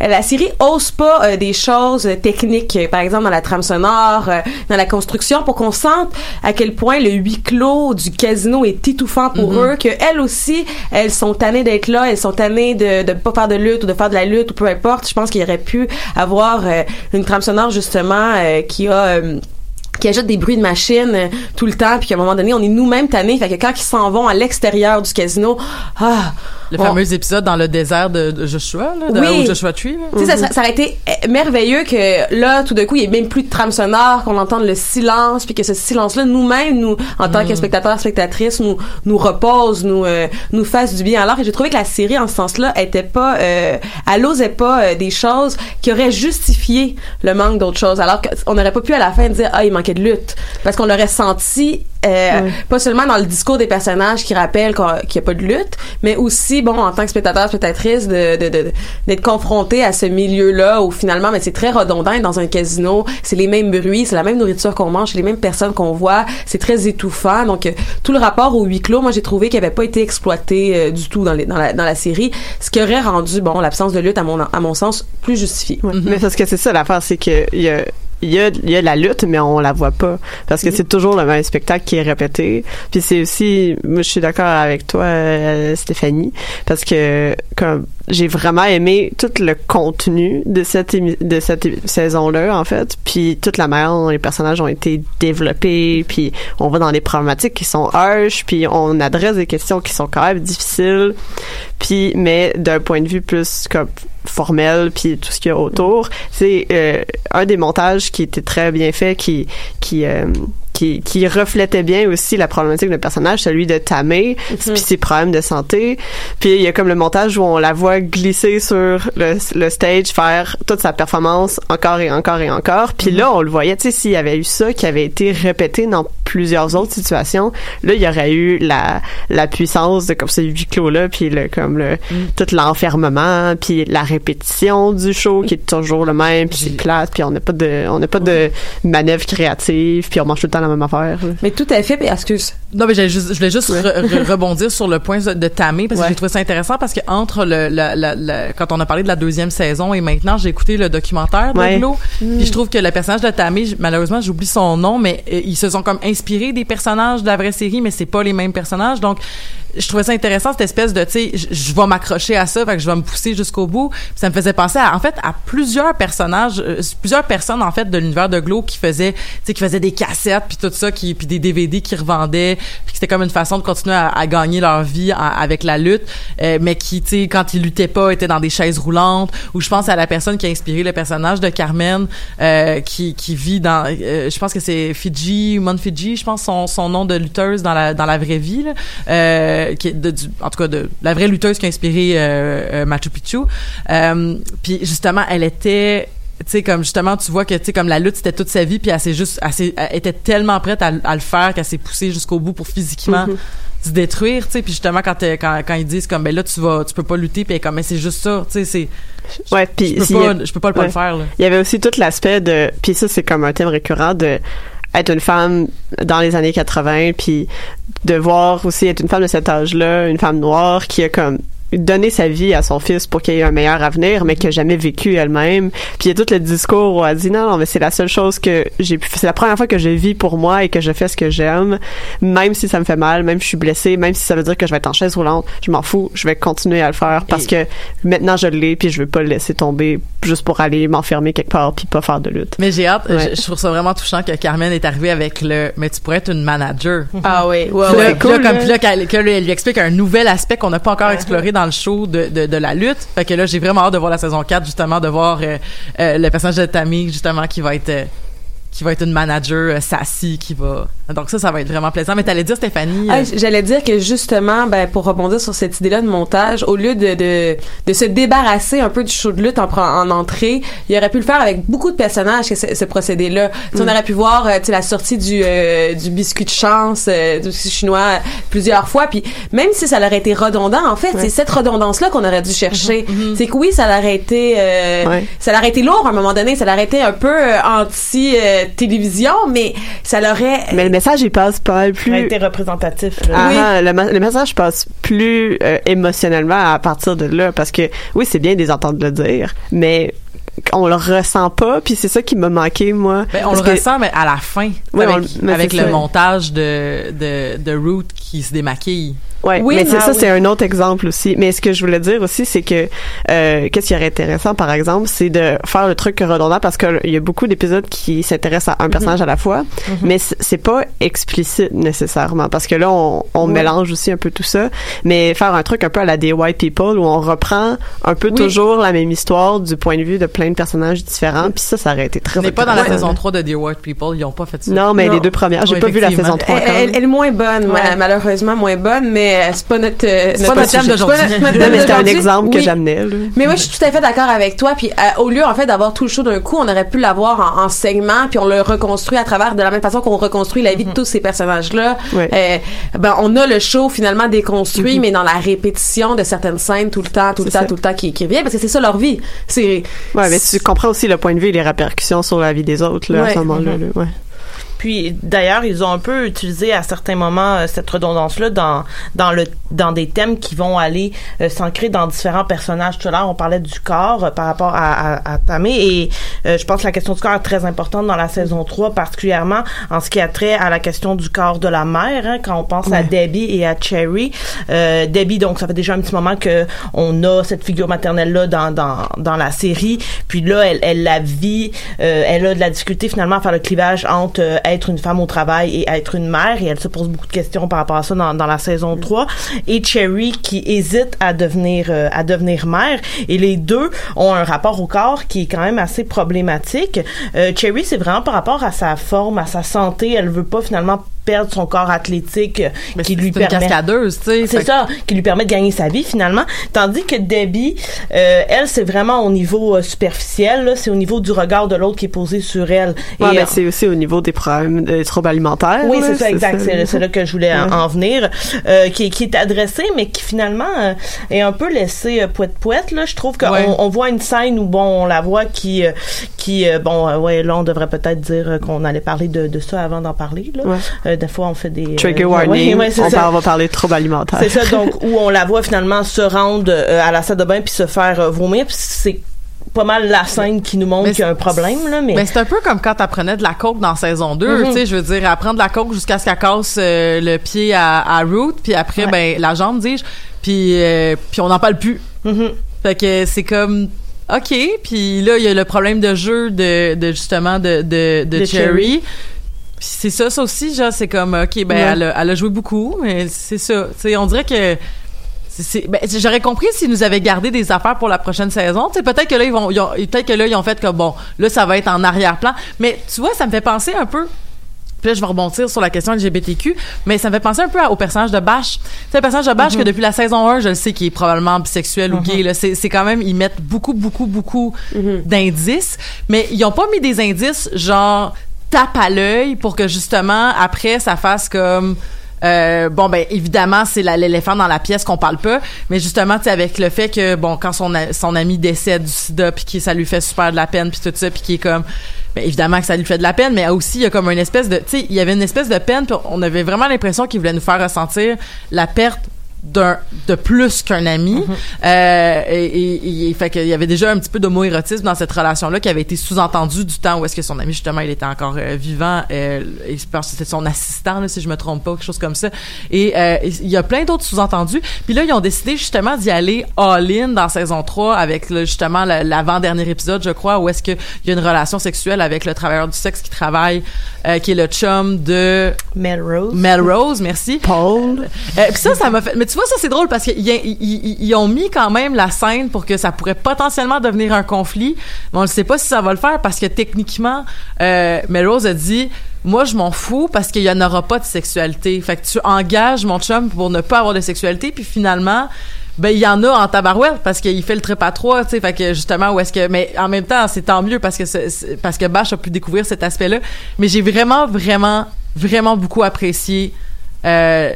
la série ose pas euh, des choses techniques, euh, par exemple dans la trame sonore, dans la construction, pour qu'on sente à quel point le huis clos du casino est étouffant pour Mhm. eux, que elles aussi, elles sont tannées d'être là, elles sont tannées de de pas faire de lutte ou de faire de la lutte ou peu importe. Je pense qu'il aurait pu avoir une trame sonore justement qui a qui ajoute des bruits de machine euh, tout le temps puis qu'à un moment donné on est nous-mêmes tannés. Fait que quand ils s'en vont à l'extérieur du casino ah Le on- fameux épisode dans le désert de, Joshua, là, de, Oui. au Joshua Tree. Tu sais, ça, ça, ça aurait été euh, merveilleux que là, tout d'un coup, il n'y ait même plus de trame sonore, qu'on entende le silence, puis que ce silence-là, nous-mêmes, nous, en tant que spectateurs, spectatrices, nous, nous repose, nous, euh, nous fasse du bien. Alors j'ai trouvé que la série, en ce sens-là, était pas, euh, elle osait pas euh, des choses qui auraient justifié le manque d'autres choses. Alors qu'on n'aurait pas pu à la fin dire, ah, il manquait de lutte. Parce qu'on l'aurait senti euh, pas seulement dans le discours des personnages qui rappellent qu'il n'y a pas de lutte, mais aussi, bon, en tant que spectateur, spectatrice, de, de, de- d'être confronté à ce milieu-là où finalement, mais c'est très redondant dans un casino, c'est les mêmes bruits, c'est la même nourriture qu'on mange, c'est les mêmes personnes qu'on voit, c'est très étouffant. Donc, euh, tout le rapport au huis clos, moi, j'ai trouvé qu'il n'avait pas été exploité euh, du tout dans, les, dans, la, dans la série, ce qui aurait rendu, bon, l'absence de lutte, à mon, à mon sens, plus justifiée. Mais parce que c'est ça l'affaire, c'est que il y a il y a, il y a la lutte, mais on la voit pas. Parce que c'est toujours le même spectacle qui est répété. Puis c'est aussi, moi je suis d'accord avec toi, euh, Stéphanie, parce que comme j'ai vraiment aimé tout le contenu de cette de cette saison-là en fait, puis toute la manière dont les personnages ont été développés, puis on va dans les problématiques qui sont harsh, puis on adresse des questions qui sont quand même difficiles, puis mais d'un point de vue plus comme formel puis tout ce qu'il y a autour c'est euh, un des montages qui était très bien fait qui qui euh, qui, qui reflétait bien aussi la problématique d'un personnage, celui de Tamé, puis ses problèmes de santé. Puis il y a comme le montage où on la voit glisser sur le, le stage, faire toute sa performance encore et encore et encore. Puis là, on le voyait, tu sais, s'il y avait eu ça qui avait été répété dans plusieurs autres situations, là, il y aurait eu la, la puissance de comme ce huis clos-là, puis le, comme le, tout l'enfermement, puis la répétition du show qui est toujours le même, puis c'est plate, puis on n'a pas de, on n'a pas de manœuvre créative, puis on mange tout le temps la même affaire. là. Mais tout à fait, puis excuse. Non, mais juste, je voulais juste re- re- rebondir sur le point de Tamé parce que Ouais. j'ai trouvé ça intéressant parce que entre le, le- le- quand on a parlé de la deuxième saison et maintenant j'ai écouté le documentaire de Ouais. Glo, puis je trouve que le personnage de Tamé, malheureusement j'oublie son nom, mais euh, ils se sont comme inspirés des personnages de la vraie série, mais c'est pas les mêmes personnages, donc je trouvais ça intéressant cette espèce de, tu sais, je- vais m'accrocher à ça, je vais me pousser jusqu'au bout. Puis ça me faisait penser en fait, à plusieurs personnages, euh, plusieurs personnes en fait de l'univers de Glow qui faisaient, tu sais, qui faisaient des cassettes puis tout ça, qui puis des DVD qui revendaient, puis c'était comme une façon de continuer à, gagner leur vie avec la lutte, euh, mais qui, tu sais, quand ils luttaient pas, étaient dans des chaises roulantes. Ou je pense à la personne qui a inspiré le personnage de Carmen, euh, qui qui vit dans, je pense que c'est Fiji, Mon Je pense son son nom de lutteuse dans la dans la vraie vie, là, euh, qui est de, du- en tout cas de la vraie lutteuse qui a inspiré euh, euh, Machu Picchu. Puis justement, elle était tu sais comme justement tu vois que tu sais comme la lutte c'était toute sa vie puis elle s'est juste elle, était tellement prête à, à le faire qu'elle s'est poussée jusqu'au bout pour physiquement se détruire tu sais puis justement quand, quand quand ils disent comme ben là tu vas tu peux pas lutter puis comme mais c'est juste ça tu sais c'est Ouais, puis je pas a- je peux pas, pas ouais. le faire là. Il y avait aussi tout l'aspect de puis ça c'est comme un thème récurrent de être une femme dans les années 80 puis de voir aussi être une femme de cet âge-là, une femme noire qui a comme donné sa vie à son fils pour qu'il ait un meilleur avenir, mais qui a jamais vécu elle-même. Puis il y a tout le discours où elle dit non, non, mais c'est la seule chose que j'ai pu, c'est la première fois que je vis pour moi et que je fais ce que j'aime, même si ça me fait mal, même si je suis blessée, même si ça veut dire que je vais être en chaise roulante, je m'en fous, je vais continuer à le faire parce que maintenant je l'ai puis je veux pas le laisser tomber juste pour aller m'enfermer quelque part puis pas faire de lutte. mais j'ai hâte Ouais. je, je trouve ça vraiment touchant que Carmen est arrivée avec le mais tu pourrais être une manager Ah oui, ouais, là, ouais. puis là, comme puis là, qu'elle- elle lui explique un nouvel aspect qu'on n'a pas encore exploré dans le show de, de, de la lutte. Fait que là, j'ai vraiment hâte de voir la saison 4, justement, de voir euh, euh, le personnage de Tammy, justement, qui va être euh, qui va être une manager euh, sassy, qui va... Donc ça, ça va être vraiment plaisant. Mais t'allais dire, Stéphanie... Ah, euh, J'allais dire que justement, ben, pour rebondir sur cette idée-là de montage, au lieu de, de, de se débarrasser un peu du show de lutte en, entrée, il aurait pu le faire avec beaucoup de personnages, que ce, ce procédé-là. Tu sais, On aurait pu voir euh, la sortie du, euh, du biscuit de chance euh, du chinois plusieurs fois, puis même si ça aurait été redondant, en fait, c'est cette redondance-là qu'on aurait dû chercher. C'est que oui, ça aurait été, euh, Ouais. ça aurait été lourd à un moment donné, ça aurait été un peu euh, anti-télévision, mais ça l'aurait... Mais le message il passe pas mal Ça a plus été représentatif. là. Ah, Oui. ah, le, le message passe plus euh, émotionnellement à partir de là parce que oui c'est bien de les entendre le dire mais on le ressent pas puis c'est ça qui m'a manqué moi ben, on le que- ressent, mais à la fin, avec, on le- mais avec c'est le ça. montage de, de, de Root qui se démaquille. Ouais, Oui, mais c'est ah ça, oui. c'est un autre exemple aussi. Mais ce que je voulais dire aussi, c'est que euh, qu'est-ce qui aurait intéressant, par exemple, c'est de faire le truc redondant parce qu'il y a beaucoup d'épisodes qui s'intéressent à un personnage à la fois, mais c- c'est pas explicite nécessairement parce que là, on, on mélange aussi un peu tout ça. Mais faire un truc un peu à la des White People où on reprend un peu toujours la même histoire du point de vue de plein de personnages différents, puis ça, ça aurait été très On n'est pas dans la saison 3 de Dear White People, ils ont pas fait ça. Non, mais Non. les deux premières, j'ai Ouais, pas vu la saison 3 Elle, elle- elle est moins bonne, Ouais. malheureusement. Malheureusement moins bonne, mais euh, c'est pas notre, euh, pas notre thème sujet. d'aujourd'hui. C'est pas notre- thème c'était un d'aujourd'hui. exemple que j'amenais. Mais moi, je suis tout à fait d'accord avec toi. Puis euh, au lieu, en fait, d'avoir tout le show d'un coup, on aurait pu l'avoir en, en segments, puis on le reconstruit à travers de la même façon qu'on reconstruit la vie de tous ces personnages-là. Ben, on a le show finalement déconstruit, mais dans la répétition de certaines scènes tout le temps, tout le C'est temps, ça. tout le temps qui, qui revient, parce que c'est ça leur vie. C'est Ouais, mais tu comprends aussi le point de vue et les répercussions sur la vie des autres, là, à ce moment-là, Mhm. là, ouais. Puis d'ailleurs, ils ont un peu utilisé à certains moments euh, cette redondance-là dans dans le dans des thèmes qui vont aller euh, s'ancrer dans différents personnages. Tout à l'heure, on parlait du corps euh, par rapport à, à, à Tamé et euh, je pense que la question du corps est très importante dans la saison 3, particulièrement en ce qui a trait à la question du corps de la mère. hein, quand on pense à Debbie et à Cherry, euh, Debbie, donc ça fait déjà un petit moment que on a cette figure maternelle là dans dans dans la série. Puis là, elle elle la vit, euh, elle a de la difficulté finalement à faire le clivage entre euh, être une femme au travail et être une mère et elle se pose beaucoup de questions par rapport à ça dans, dans la saison 3 et Cherry qui hésite à devenir euh, à devenir mère. Et les deux ont un rapport au corps qui est quand même assez problématique. Euh, Cherry c'est vraiment par rapport à sa forme, à sa santé, elle veut pas finalement perdre son corps athlétique euh, Mais qui c'est lui permet cascadeuse, tu sais. c'est ça qui lui permet de gagner sa vie finalement tandis que Debbie euh, elle c'est vraiment au niveau euh, superficiel c'est au niveau du regard de l'autre qui est posé sur elle Ouais, euh, c'est aussi au niveau des problèmes de troubles alimentaires. oui, c'est ça, exact. C'est là. que je voulais en, Ouais. en venir, euh, qui, qui est adressé, mais qui finalement est un peu laissé poète poète. Là, je trouve qu'on Ouais. on voit une scène où bon, on la voit qui, qui, bon, ouais, là, on devrait peut-être dire qu'on allait parler de, de ça avant d'en parler. Là. Des fois, on fait des Trigger euh, warning. ouais, ouais, c'est on, ça. parle- on va parler de troubles alimentaires. C'est ça, donc où on la voit finalement se rendre euh, à la salle de bain puis se faire euh, vomir. Puis c'est pas mal la scène qui nous montre qu'il y a un problème là, mais, Mais c'est un peu comme quand t'apprenais de la coke dans saison 2, Mhm. tu sais, je veux dire, apprendre de la coke jusqu'à ce qu'elle casse euh, le pied à, à Root, puis après, Ouais. ben, la jambe, dis-je, puis, euh, puis on n'en parle plus. Mhm. Fait que c'est comme, OK, puis là, il y a le problème de jeu de, de justement, de, de, de, De Cherry. Cherry. C'est ça, ça aussi, genre, c'est comme, OK, ben, Ouais. elle, a, elle a joué beaucoup, mais c'est ça. Tu sais, on dirait que ben, j'aurais compris s'ils nous avaient gardé des affaires pour la prochaine saison. Tu sais, peut-être que là ils vont, peut-être que là ils ont fait que bon, là ça va être en arrière-plan. Mais tu vois, ça me fait penser un peu. Puis là, je vais rebondir sur la question LGBTQ, mais ça me fait penser un peu à- au personnage de Bash. C'est le personnage de Bash que depuis la saison 1, je le sais qu'il est probablement bisexuel ou gay. Là, c'est, quand même, ils mettent beaucoup, beaucoup, beaucoup d'indices, mais ils ont pas mis des indices genre tape à l'œil pour que justement après ça fasse comme euh, bon ben évidemment c'est l'éléphant dans la pièce qu'on parle pas. Mais justement tu avec le fait que bon quand son ami décède du sida puis que ça lui fait super de la peine puis tout ça puis qui est comme ben évidemment que ça lui fait de la peine mais aussi il y a comme une espèce de tu sais il y avait une espèce de peine puis on avait vraiment l'impression qu'il voulait nous faire ressentir la perte d'un de plus qu'un ami euh, et, et, et- fait qu'il y avait déjà un petit peu d'homoérotisme dans cette relation là qui avait été sous-entendu du temps où est-ce que son ami justement il était encore euh, vivant euh, et je pense que c'était son assistant là, si je me trompe pas quelque chose comme ça et euh, il y a plein d'autres sous-entendus puis là ils ont décidé justement d'y aller all-in dans saison 3 avec là, justement la- l'avant-dernier épisode je crois où est-ce que il y a une relation sexuelle avec le travailleur du sexe qui travaille euh, qui est le chum de Melrose. Melrose merci Paul. euh, puis ça, ça m'a fait. Mais tu vois, ça c'est drôle parce qu'ils ils, ils- ils ont mis quand même la scène pour que ça pourrait potentiellement devenir un conflit. Mais on ne sait pas si ça va le faire parce que techniquement, euh, Melrose a dit. Moi, je m'en fous parce qu'il y en aura pas de sexualité. Fait que tu engages mon chum pour ne pas avoir de sexualité, puis finalement, ben il y en a en tabarouette parce qu'il fait le trip à trois, tu sais. Fait que justement, où est-ce que, mais en même temps, c'est tant mieux parce que parce que Bash a pu découvrir cet aspect-là. Mais j'ai vraiment, vraiment, vraiment beaucoup apprécié. Euh,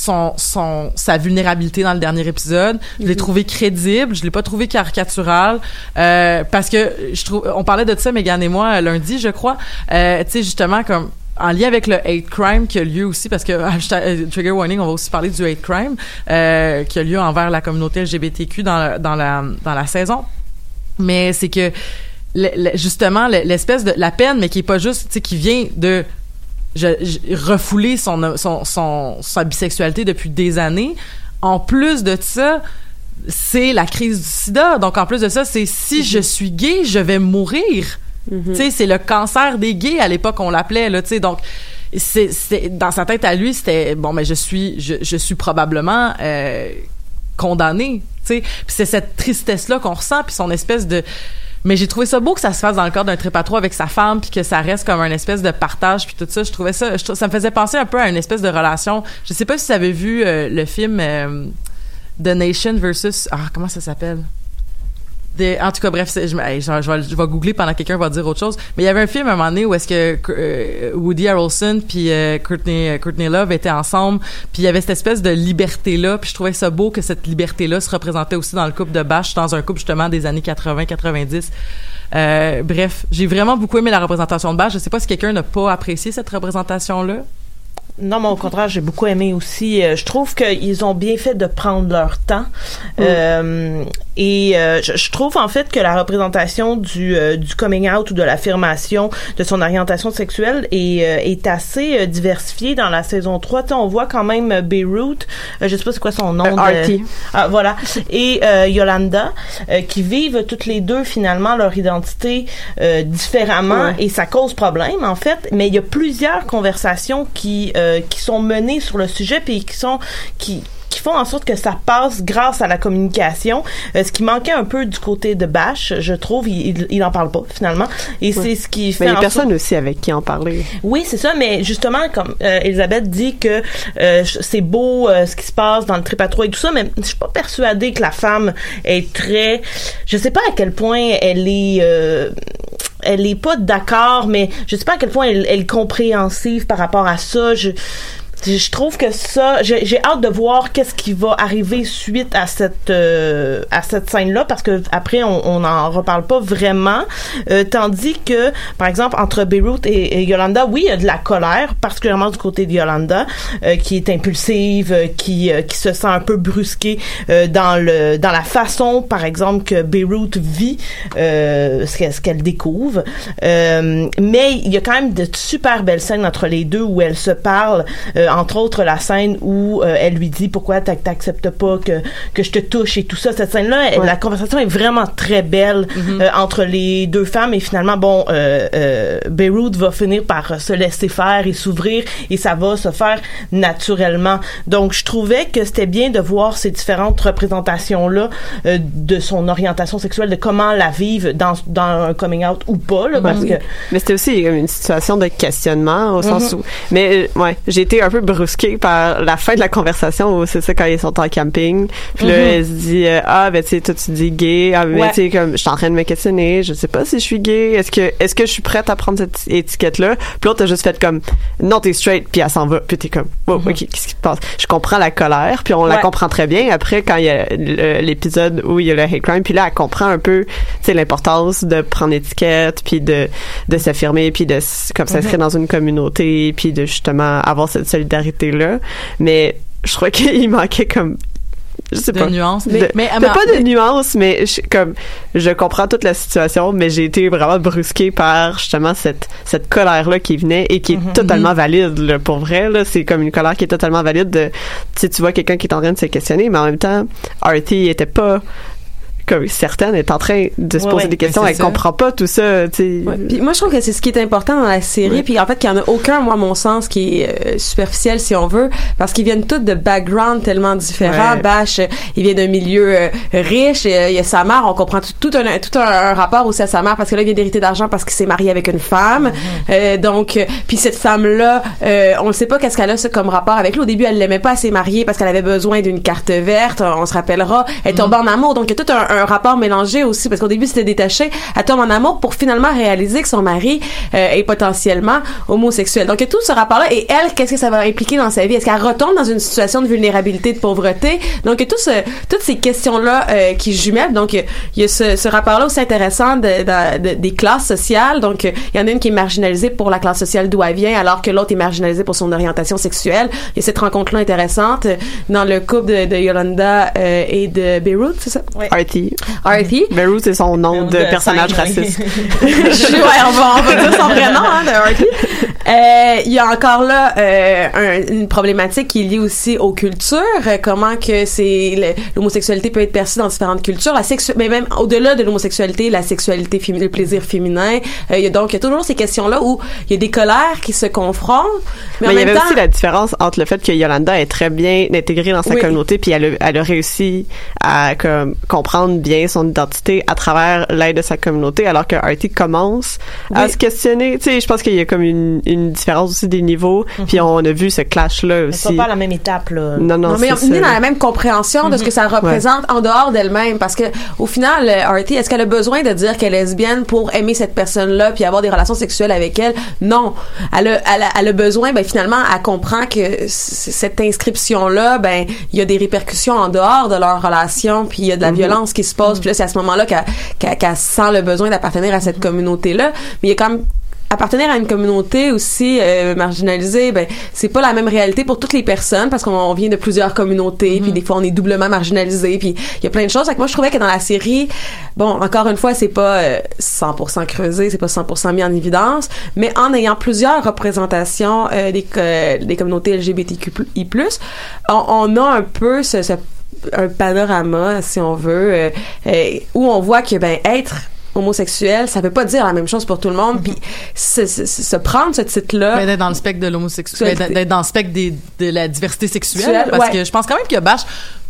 son, son, sa vulnérabilité dans le dernier épisode. Je l'ai trouvé crédible, je l'ai pas trouvé caricatural, euh, parce que je trouve, on parlait de ça, Megan et moi, euh, lundi, je crois, euh, tu sais, justement, comme, en lien avec le hate crime qui a lieu aussi, parce que, hashtag, euh, trigger warning, on va aussi parler du hate crime, euh, qui a lieu envers la communauté LGBTQ dans, la- dans la, dans la saison. Mais c'est que, le- le- justement, le- l'espèce de, la peine, mais qui est pas juste, tu sais, qui vient de, je, je- refouler son, son, son, sa bisexualité depuis des années. En plus de ça, c'est la crise du sida. Donc, en plus de ça, c'est si je suis gay, je vais mourir. Tu sais, c'est le cancer des gays à l'époque, on l'appelait, là, tu sais. Donc, c'est, dans sa tête à lui, c'était, bon, mais je suis, je, je suis probablement, euh, condamné, tu sais. C'est cette tristesse-là qu'on ressent, puis son espèce de, Mais j'ai trouvé ça beau que ça se fasse dans le cadre d'un trip avec sa femme, puis que ça reste comme un espèce de partage, puis tout ça. Je trouvais ça, ça me faisait penser un peu à une espèce de relation. Je sais pas si vous avez vu euh, le film euh, The Nation versus ah comment ça s'appelle? En tout cas, bref, je, vais, googler pendant que quelqu'un va dire autre chose. Mais il y avait un film à un moment donné où est-ce que euh, Woody Harrelson puis euh, Courtney, Courtney Love étaient ensemble, puis il y avait cette espèce de liberté là. Puis je trouvais ça beau que cette liberté là se représentait aussi dans le couple de Bash, dans un couple justement des années 80-90. Euh, bref, j'ai vraiment beaucoup aimé la représentation de Bash. Je sais pas si quelqu'un n'a pas apprécié cette représentation là. Non, mais au contraire, j'ai beaucoup aimé aussi. Euh, je trouve qu'ils ont bien fait de prendre leur temps. Euh, et euh, je, je trouve en fait que la représentation du, euh, du coming out ou de l'affirmation de son orientation sexuelle est, euh, est assez diversifiée dans la saison 3. Tu sais, on voit quand même Beirut, je sais pas c'est quoi son nom. De-. Ah, voilà. Et Yolanda, qui vivent toutes les deux finalement leur identité différemment Ouais. et ça cause problème en fait. Mais il y a plusieurs conversations qui euh, qui sont menées sur le sujet puis qui sont qui qui font en sorte que ça passe grâce à la communication. Euh, ce qui manquait un peu du côté de Bash, je trouve, il, il, il en parle pas finalement. Et c'est ce qui fait Mais il y a en sorte- personne aussi avec qui en parler. oui, c'est ça, mais justement, comme euh, Elisabeth dit que euh, c'est beau euh, ce qui se passe dans le trip à trois et tout ça, mais je suis pas persuadée que la femme est très... Je sais pas à quel point elle est... elle est pas d'accord, mais je sais pas à quel point elle, est compréhensive par rapport à ça. Je trouve que ça, j'ai hâte de voir qu'est-ce qui va arriver suite à cette euh, à cette scène-là, parce que après on n'en reparle pas vraiment. Euh, tandis que, par exemple, entre Beirut et, Yolanda, oui, il y a de la colère, particulièrement du côté de Yolanda, euh, qui est impulsive, euh, qui euh, qui se sent un peu brusquée euh, dans le dans la façon, par exemple, que Beirut vit ce qu'elle qu'elle découvre. Mais il y a quand même de super belles scènes entre les deux où elles se parlent. Euh, entre autres la scène où euh, elle lui dit pourquoi t'ac- t'acceptes pas que que je te touche et tout ça. Cette scène-là, la conversation est vraiment très belle euh, entre les deux femmes et finalement bon, euh, euh, Beirut va finir par se laisser faire et s'ouvrir et ça va se faire naturellement. Donc je trouvais que c'était bien de voir ces différentes représentations là de son orientation sexuelle, de comment la vivre dans dans un coming out ou pas là, parce que Mais c'était aussi comme une situation de questionnement au sens Mhm. où. Mais euh, ouais, j'ai été un peu brusquée par la fin de la conversation où c'est ça quand ils sont en camping. Puis là, Mhm. elle se dit euh, ah ben tu sais toi tu dis gay, ah mais Ouais. tu sais comme je suis en train de me questionner, je sais pas si je suis gay, est-ce que est-ce que je suis prête à prendre cette étiquette là Puis l'autre t'as juste fait comme non t'es straight puis elle s'en va puis t'es comme oh, ok qu'est-ce qui se passe? Je comprends la colère puis on la comprend très bien. Après quand il y a l'épisode où il y a le hate crime puis là elle comprend un peu tu sais l'importance de prendre étiquette puis de de s'affirmer puis de comme s'inscrire Mhm. dans une communauté puis de justement avoir cette solidarité là mais je crois qu'il manquait comme je sais De pas nuances. De- Mais- mais- pas de nuances mais je, comme je comprends toute la situation mais j'ai été vraiment brusquée par justement cette cette colère là qui venait et qui est Mhm. totalement valide là, pour vrai là c'est comme une colère qui est totalement valide de si tu vois quelqu'un qui est en train de se questionner mais en même temps Artie était pas comme certaine est en train de se poser ouais, des questions ben, elle c'est ça. comprend pas tout ça tu sais Ouais. Puis moi, je trouve que c'est ce qui est important dans la série. Ouais. Puis en fait, qu'il y en a aucun, moi, à mon sens, qui est euh, superficiel, si on veut, parce qu'ils viennent tous de backgrounds tellement différents. Ouais. Bash, euh, il vient d'un milieu euh, riche. Et, il y a sa mère. On comprend tout, tout un tout un, un rapport aussi à sa mère parce que là, il vient d'hériter d'argent parce qu'il s'est marié avec une femme. Euh, donc, puis cette femme-là, euh, on ne sait pas qu'est-ce qu'elle a ça, comme rapport avec lui. Au début, elle l'aimait pas, elle s'est mariée parce qu'elle avait besoin d'une carte verte. On se rappellera. Elle tombe en amour. Donc, il y a tout un, un rapport mélangé aussi parce qu'au début, c'était détaché. Elle tombe en amour pour finalement réaliser que son mari euh, est potentiellement homosexuel. Donc, il y a tout ce rapport-là. Et elle, qu'est-ce que ça va impliquer dans sa vie? Est-ce qu'elle retombe dans une situation de vulnérabilité, de pauvreté? Donc, il y a tout ce, toutes ces questions-là euh, qui jumellent. Donc, il y a ce, ce rapport-là aussi intéressant de, de- de- des classes sociales. Donc, il y en a une qui est marginalisée pour la classe sociale d'où elle vient, alors que l'autre est marginalisée pour son orientation sexuelle. A cette rencontre-là intéressante dans le couple de, de Yolanda euh, et de Beirut, c'est ça? Artie Artie. Beirut c'est son nom de De personnage raciste Je- ouais, on va, on va dire son vrai nom, hein, de Hartley. Euh, Il y a encore là euh, un- une problématique qui est liée aussi aux cultures, euh, comment que c'est l'homosexualité peut être perçue dans différentes cultures, la sexu mais même au-delà de l'homosexualité, la sexualité, le plaisir féminin. Euh, il y a donc il y a toujours ces questions-là où il y a des colères qui se confrontent, mais, Mais en il y même avait temps, aussi la différence entre le fait que Yolanda est très bien intégrée dans sa Oui. communauté puis elle a, elle a réussi à comme, comprendre bien son identité à travers l'aide de sa communauté, alors que Artie commence à Oui. se questionner. Tu sais, je pense qu'il y a comme une, une différence aussi des niveaux. Puis on a vu ce clash-là Mais c'est aussi. pas à la même étape, là. Non, non, Non, mais on est dans la même compréhension de ce que ça représente en dehors d'elle-même. Parce que, au final, euh, Artie, est-ce qu'elle a besoin de dire qu'elle est lesbienne pour aimer cette personne-là puis avoir des relations sexuelles avec elle? Non. Elle a, elle a, elle a besoin, ben, finalement, elle comprend que cette inscription-là, ben, il y a des répercussions en dehors de leur relation puis il y a de la violence qui se passe. Puis là, c'est à ce moment-là qu'elle, sent le besoin d'appartenir à cette communauté-là. Mais il y a quand même appartenir à une communauté aussi euh, marginalisée, ben c'est pas la même réalité pour toutes les personnes parce qu'on on vient de plusieurs communautés, puis des fois on est doublement marginalisé, puis il y a plein de choses. Fait que moi je trouvais que dans la série, bon encore une fois c'est pas euh, 100% creusé, c'est pas 100% mis en évidence, mais en ayant plusieurs représentations euh, des des communautés LGBTQI+, on, on a un peu ce, ce- un panorama si on veut euh, euh, où on voit que ben être homosexuel, ça veut pas dire la même chose pour tout le monde. Puis se, se- se- se prendre ce titre-là, Ben, d'être dans le spectre de l'homosexuel, Sexualité. d'être dans le spectre des, de la diversité sexuelle, Sexuelle, parce ouais. que je pense quand même que Bash,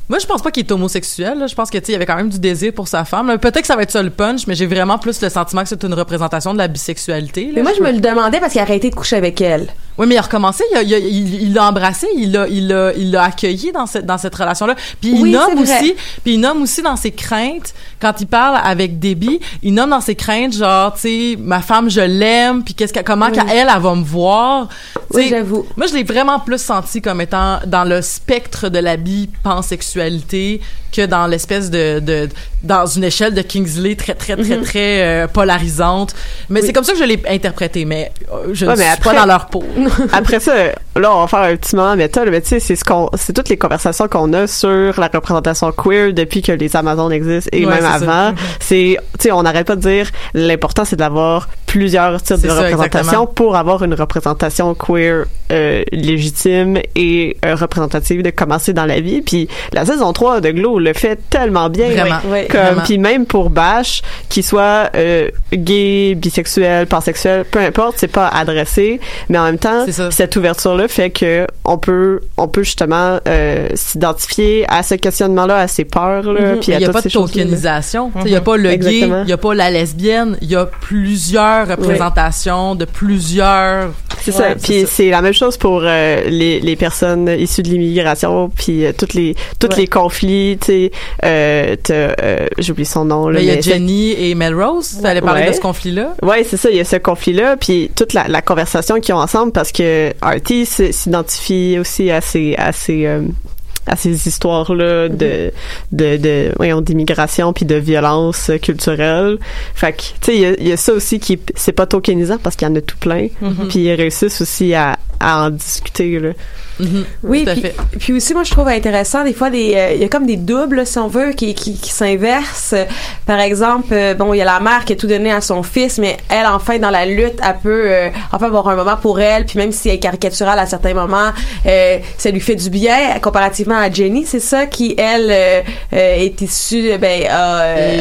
moi je pense pas qu'il est homosexuel, là. je pense que il y avait quand même du désir pour sa femme. Peut-être que ça va être ça le punch, mais j'ai vraiment plus le sentiment que c'est une représentation de la bisexualité. là. mais moi je me le demandais parce qu'il a arrêté de coucher avec elle. Oui, mais il a recommencé, il a- il a- il il l'a embrassé, il l'a il l'a il l'a accueilli dans cette dans cette relation là. Puis il nomme aussi, puis il nomme aussi dans ses craintes quand il parle avec Debbie, il nomme dans ses craintes genre tu sais ma femme je l'aime, puis qu'est-ce que comment Oui. qu'elle elle, va me voir. Tu Oui, j'avoue. Moi je l'ai vraiment plus senti comme étant dans le spectre de la bi pansexualité que dans l'espèce de, de dans une échelle de Kingsley très très très Mhm. très euh, polarisante. Mais Oui. c'est comme ça que je l'ai interprété mais euh, je Ouais, ne mais suis après- pas dans leur peau. Après ça, là, on va faire un petit moment méta, là, mais tu sais, c'est ce qu'on, c'est toutes les conversations qu'on a sur la représentation queer depuis que les Amazones existent et Ouais, même avant. C'est, tu sais, on n'arrête pas de dire l'important c'est d'avoir plusieurs types de ça, représentation exactement. pour avoir une représentation queer euh, légitime et euh, représentative de commencer dans la vie. Puis la saison 3 de Glow le fait tellement bien. Vraiment, Oui, Comme, puis même pour Bash, qu'il soit euh, gay, bisexuel, pansexuel, peu importe, c'est pas adressé, mais en même temps, cette ouverture-là fait que on peut, on peut justement euh, s'identifier à ce questionnement-là, à ses peurs, là, puis Il n'y a toutes pas de tokenisation. Il n'y a pas le gay, il n'y a pas la lesbienne, il y a plusieurs représentations de plusieurs. C'est Ouais, ça. Puis c'est la même chose pour euh, les, les personnes issues de l'immigration, puis toutes les tous Ouais. les conflits, sais, euh, euh, j'oublie son nom là. Mais il y a Jenny et Melrose. Tu allais parler Ouais. de ce conflit-là? Ouais, c'est ça, il y a ce conflit-là, puis toute la, la conversation qu'ils ont ensemble, parce que Artie s'identifie aussi à ces, à ces, euh, à ces histoires-là de, de, de, voyons, d'immigration puis de violence culturelle. Fait que, tu sais, il y a, il y a ça aussi qui, c'est pas tokenisant parce qu'il y en a tout plein, puis ils réussissent aussi à, à en discuter, là. Mhm. Oui, Tout à puis, fait. puis aussi moi je trouve intéressant des fois des euh, il y a comme des doubles si on veut qui qui, qui s'inversent. Par exemple, euh, bon il y a la mère qui a tout donné à son fils, mais elle enfin dans la lutte elle peut euh, enfin avoir un moment pour elle, puis même si elle est caricaturale à certains moments, euh, ça lui fait du bien comparativement à Jenny, c'est ça qui elle euh, euh, est issue ben euh,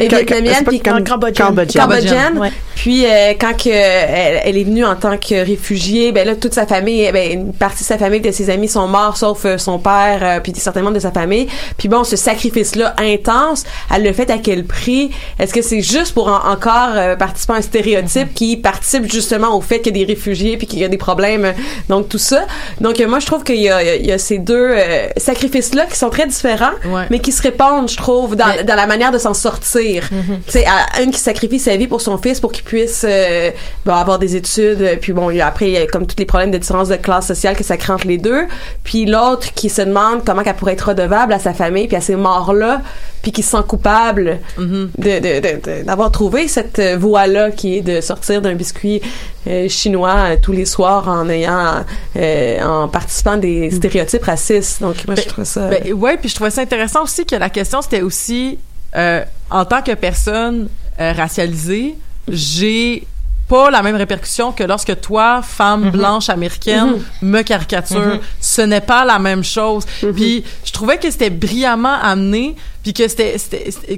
Et et vietnamienne pas puis Cam- Cambodgienne. Cambodgienne. cambodgienne. Ouais. Puis euh, quand que elle, elle est venue en tant que réfugiée, ben là toute sa famille, ben une partie de sa famille, de ses amis sont morts, sauf euh, son père, euh, puis certains membres de sa famille. Puis bon, ce sacrifice-là intense, elle le fait à quel prix? Est-ce que c'est juste pour en- encore euh, participer à un stéréotype qui participe justement au fait qu'il y a des réfugiés puis qu'il y a des problèmes, donc tout ça? Donc moi je trouve qu'il y a, il y a ces deux euh, sacrifices-là qui sont très différents, Ouais. mais qui se répondent, je trouve, dans, Mais- dans la manière de s'en sortir. Tu sais, à- une qui sacrifie sa vie pour son fils pour qu'il puisse euh, bon, avoir des études. Puis bon, après, il y a comme tous les problèmes de différence de classe sociale que ça crée entre les deux. Puis l'autre qui se demande comment qu'elle pourrait être redevable à sa famille puis à ces morts-là, puis qui se sent coupable Mhm. de, d'avoir trouvé cette euh, voie-là qui est de sortir d'un biscuit euh, chinois euh, tous les soirs en ayant euh, en participant à des stéréotypes racistes. Donc moi, je trouve ça... Ben, ouais, puis je trouvais ça intéressant aussi que la question c'était aussi en tant que personne racialisée, j'ai pas la même répercussion que lorsque toi, femme blanche américaine, me caricature. Ce n'est pas la même chose. Puis je trouvais que c'était brillamment amené, puis que c'était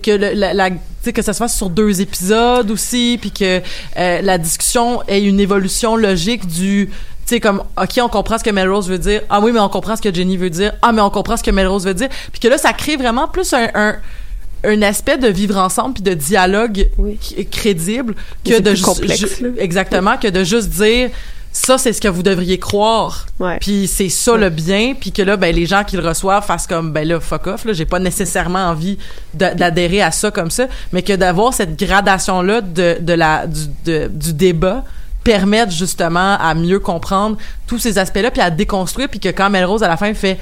que le, la, la- que ça se fasse sur deux épisodes aussi, puis que euh, la discussion ait une évolution logique du tu sais comme ok on comprend ce que Melrose veut dire. Ah oui mais on comprend ce que Jenny veut dire. Ah mais on comprend ce que Melrose veut dire. Puis que là ça crée vraiment plus un, un un aspect de vivre ensemble puis de dialogue crédible que de plus complexe, là. exactement que de juste dire ça c'est ce que vous devriez croire. Puis c'est ça le bien puis que là ben les gens qui le reçoivent fassent comme ben là fuck off là. J'ai pas nécessairement envie d'adhérer à ça comme ça. Mais que d'avoir cette gradation là de, de la du, de- du débat permettre justement à mieux comprendre tous ces aspects-là puis à déconstruire puis que quand Melrose à la fin fait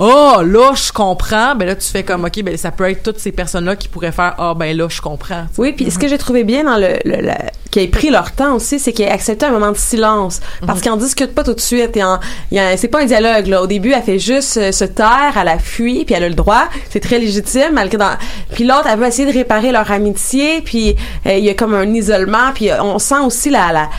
oh là je comprends ben là tu fais comme ok ben ça peut être toutes ces personnes là qui pourraient faire ah ben là je comprends Oui, puis ce que j'ai trouvé bien dans le, le, la- qu'ils aient pris leur temps aussi, c'est qu'ils accepté un moment de silence parce qu'ils en discutent pas tout de suite. Et en, il y a- c'est pas un dialogue là. Au début, elle fait juste euh, se taire, elle a fui, puis elle a le droit. C'est très légitime. Malgré dans, puis l'autre, elle veut essayer de réparer leur amitié, puis euh, il y a comme un isolement, puis on sent aussi la la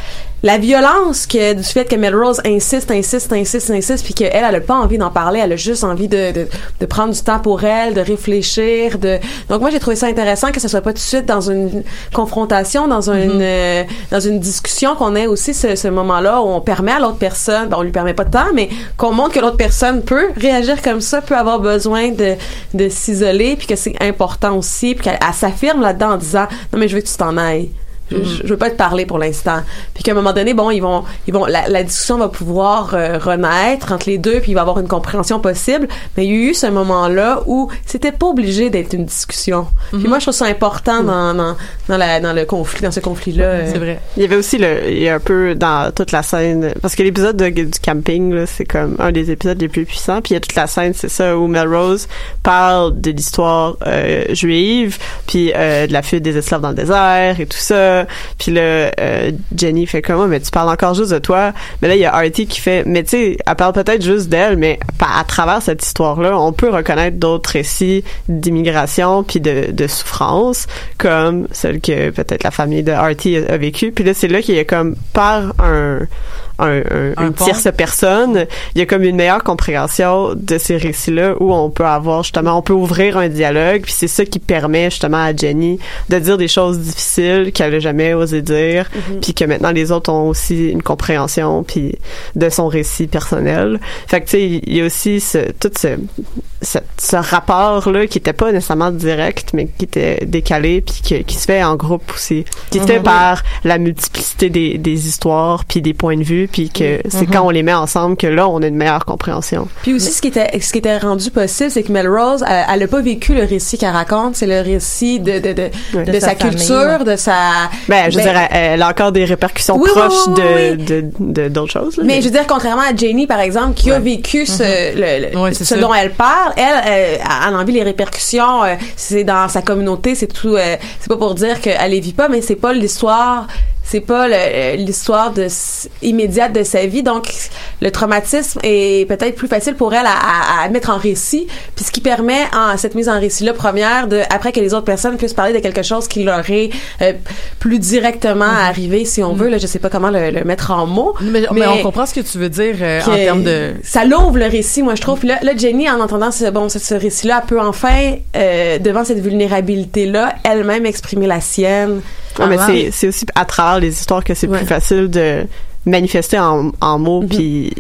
la violence que du fait que Melrose insiste, insiste, insiste, insiste, puis qu'elle, elle a pas envie d'en parler, elle a juste envie de, de, de prendre du temps pour elle, de réfléchir, de. Donc moi j'ai trouvé ça intéressant que ce soit pas tout de suite dans une confrontation, dans une euh, dans une discussion, qu'on ait aussi ce, ce moment-là où on permet à l'autre personne, ben, on lui permet pas de temps, mais qu'on montre que l'autre personne peut réagir comme ça, peut avoir besoin de de s'isoler, puis que c'est important aussi, puis qu'elle elle s'affirme là-dedans en disant non mais je veux que tu t'en ailles. Je, je- je veux pas te parler pour l'instant. Puis qu'à un moment donné, bon, ils vont, ils vont, la, la discussion va pouvoir euh, renaître entre les deux, puis il va y avoir une compréhension possible. Mais il y a eu ce moment-là où c'était pas obligé d'être une discussion. Puis moi, je trouve ça important dans, dans, dans, la, dans le conflit, dans ce conflit-là. euh. c'est vrai Il y avait aussi le, il y a un peu dans toute la scène, parce que l'épisode de- du camping, là, c'est comme un des épisodes les plus puissants, puis il y a toute la scène, c'est ça, où Melrose parle de l'histoire euh, juive, puis euh, de la fuite des esclaves dans le désert et tout ça, puis là, euh, Jenny fait comme, Ah, mais tu parles encore juste de toi, mais là, il y a Artie qui fait, mais tu sais, elle parle peut-être juste d'elle, mais à travers cette histoire-là, on peut reconnaître d'autres récits d'immigration puis de, souffrance, comme celle que peut-être la famille de Artie a, a vécu. Puis là, c'est là qu'il y a comme par un, un, un- Un une pont. tierce personne, il y a comme une meilleure compréhension de ces récits-là où on peut avoir justement, on peut ouvrir un dialogue. Puis c'est ça qui permet justement à Jenny de dire des choses difficiles qu'elle n'a jamais osé dire, puis que maintenant les autres ont aussi une compréhension puis de son récit personnel. Fait que tu sais, il y a aussi ce, tout ce, ce, ce rapport-là qui était pas nécessairement direct, mais qui était décalé, puis que- qui se fait en groupe aussi. Qui se fait Mhm. par la multiplicité des, des histoires, puis des points de vue, puis que c'est quand on les met ensemble que là, on a une meilleure compréhension. Puis aussi, ce qui était, ce qui était rendu possible, c'est que Melrose, elle, elle a pas vécu le récit qu'elle raconte, c'est le récit de, de, de, de, De sa, sa famille, culture, ouais. de sa... Ben, je Ben, dirais, elle a encore des répercussions Oui, oui, proches oui, oui, de, de, de, d'autres choses. là, Mais je veux dire, contrairement à Janie, par exemple, qui a vécu ce, le, le- Ouais, c'est ce dont elle parle, elle, euh, elle en vit les répercussions. euh, c'est dans sa communauté, c'est tout. euh, c'est pas pour dire qu'elle les vit pas, mais c'est pas l'histoire. C'est pas l'histoire immédiate de sa vie, donc le traumatisme est peut-être plus facile pour elle à, à- à mettre en récit, puis ce qui permet en cette mise en récit-là première de après que les autres personnes puissent parler de quelque chose qui leur est euh, plus directement arrivé, si on veut. Là, je sais pas comment le, le mettre en mots, mais, mais on comprend ce que tu veux dire euh, en termes de ça l'ouvre le récit moi je trouve. Puis là, là Jenny en entendant ce bon ce, ce récit là elle peut enfin euh, devant cette vulnérabilité là elle-même exprimer la sienne. Ouais, mais c'est, c'est aussi à travers les histoires que c'est plus facile de manifester en, en mots Mhm. puis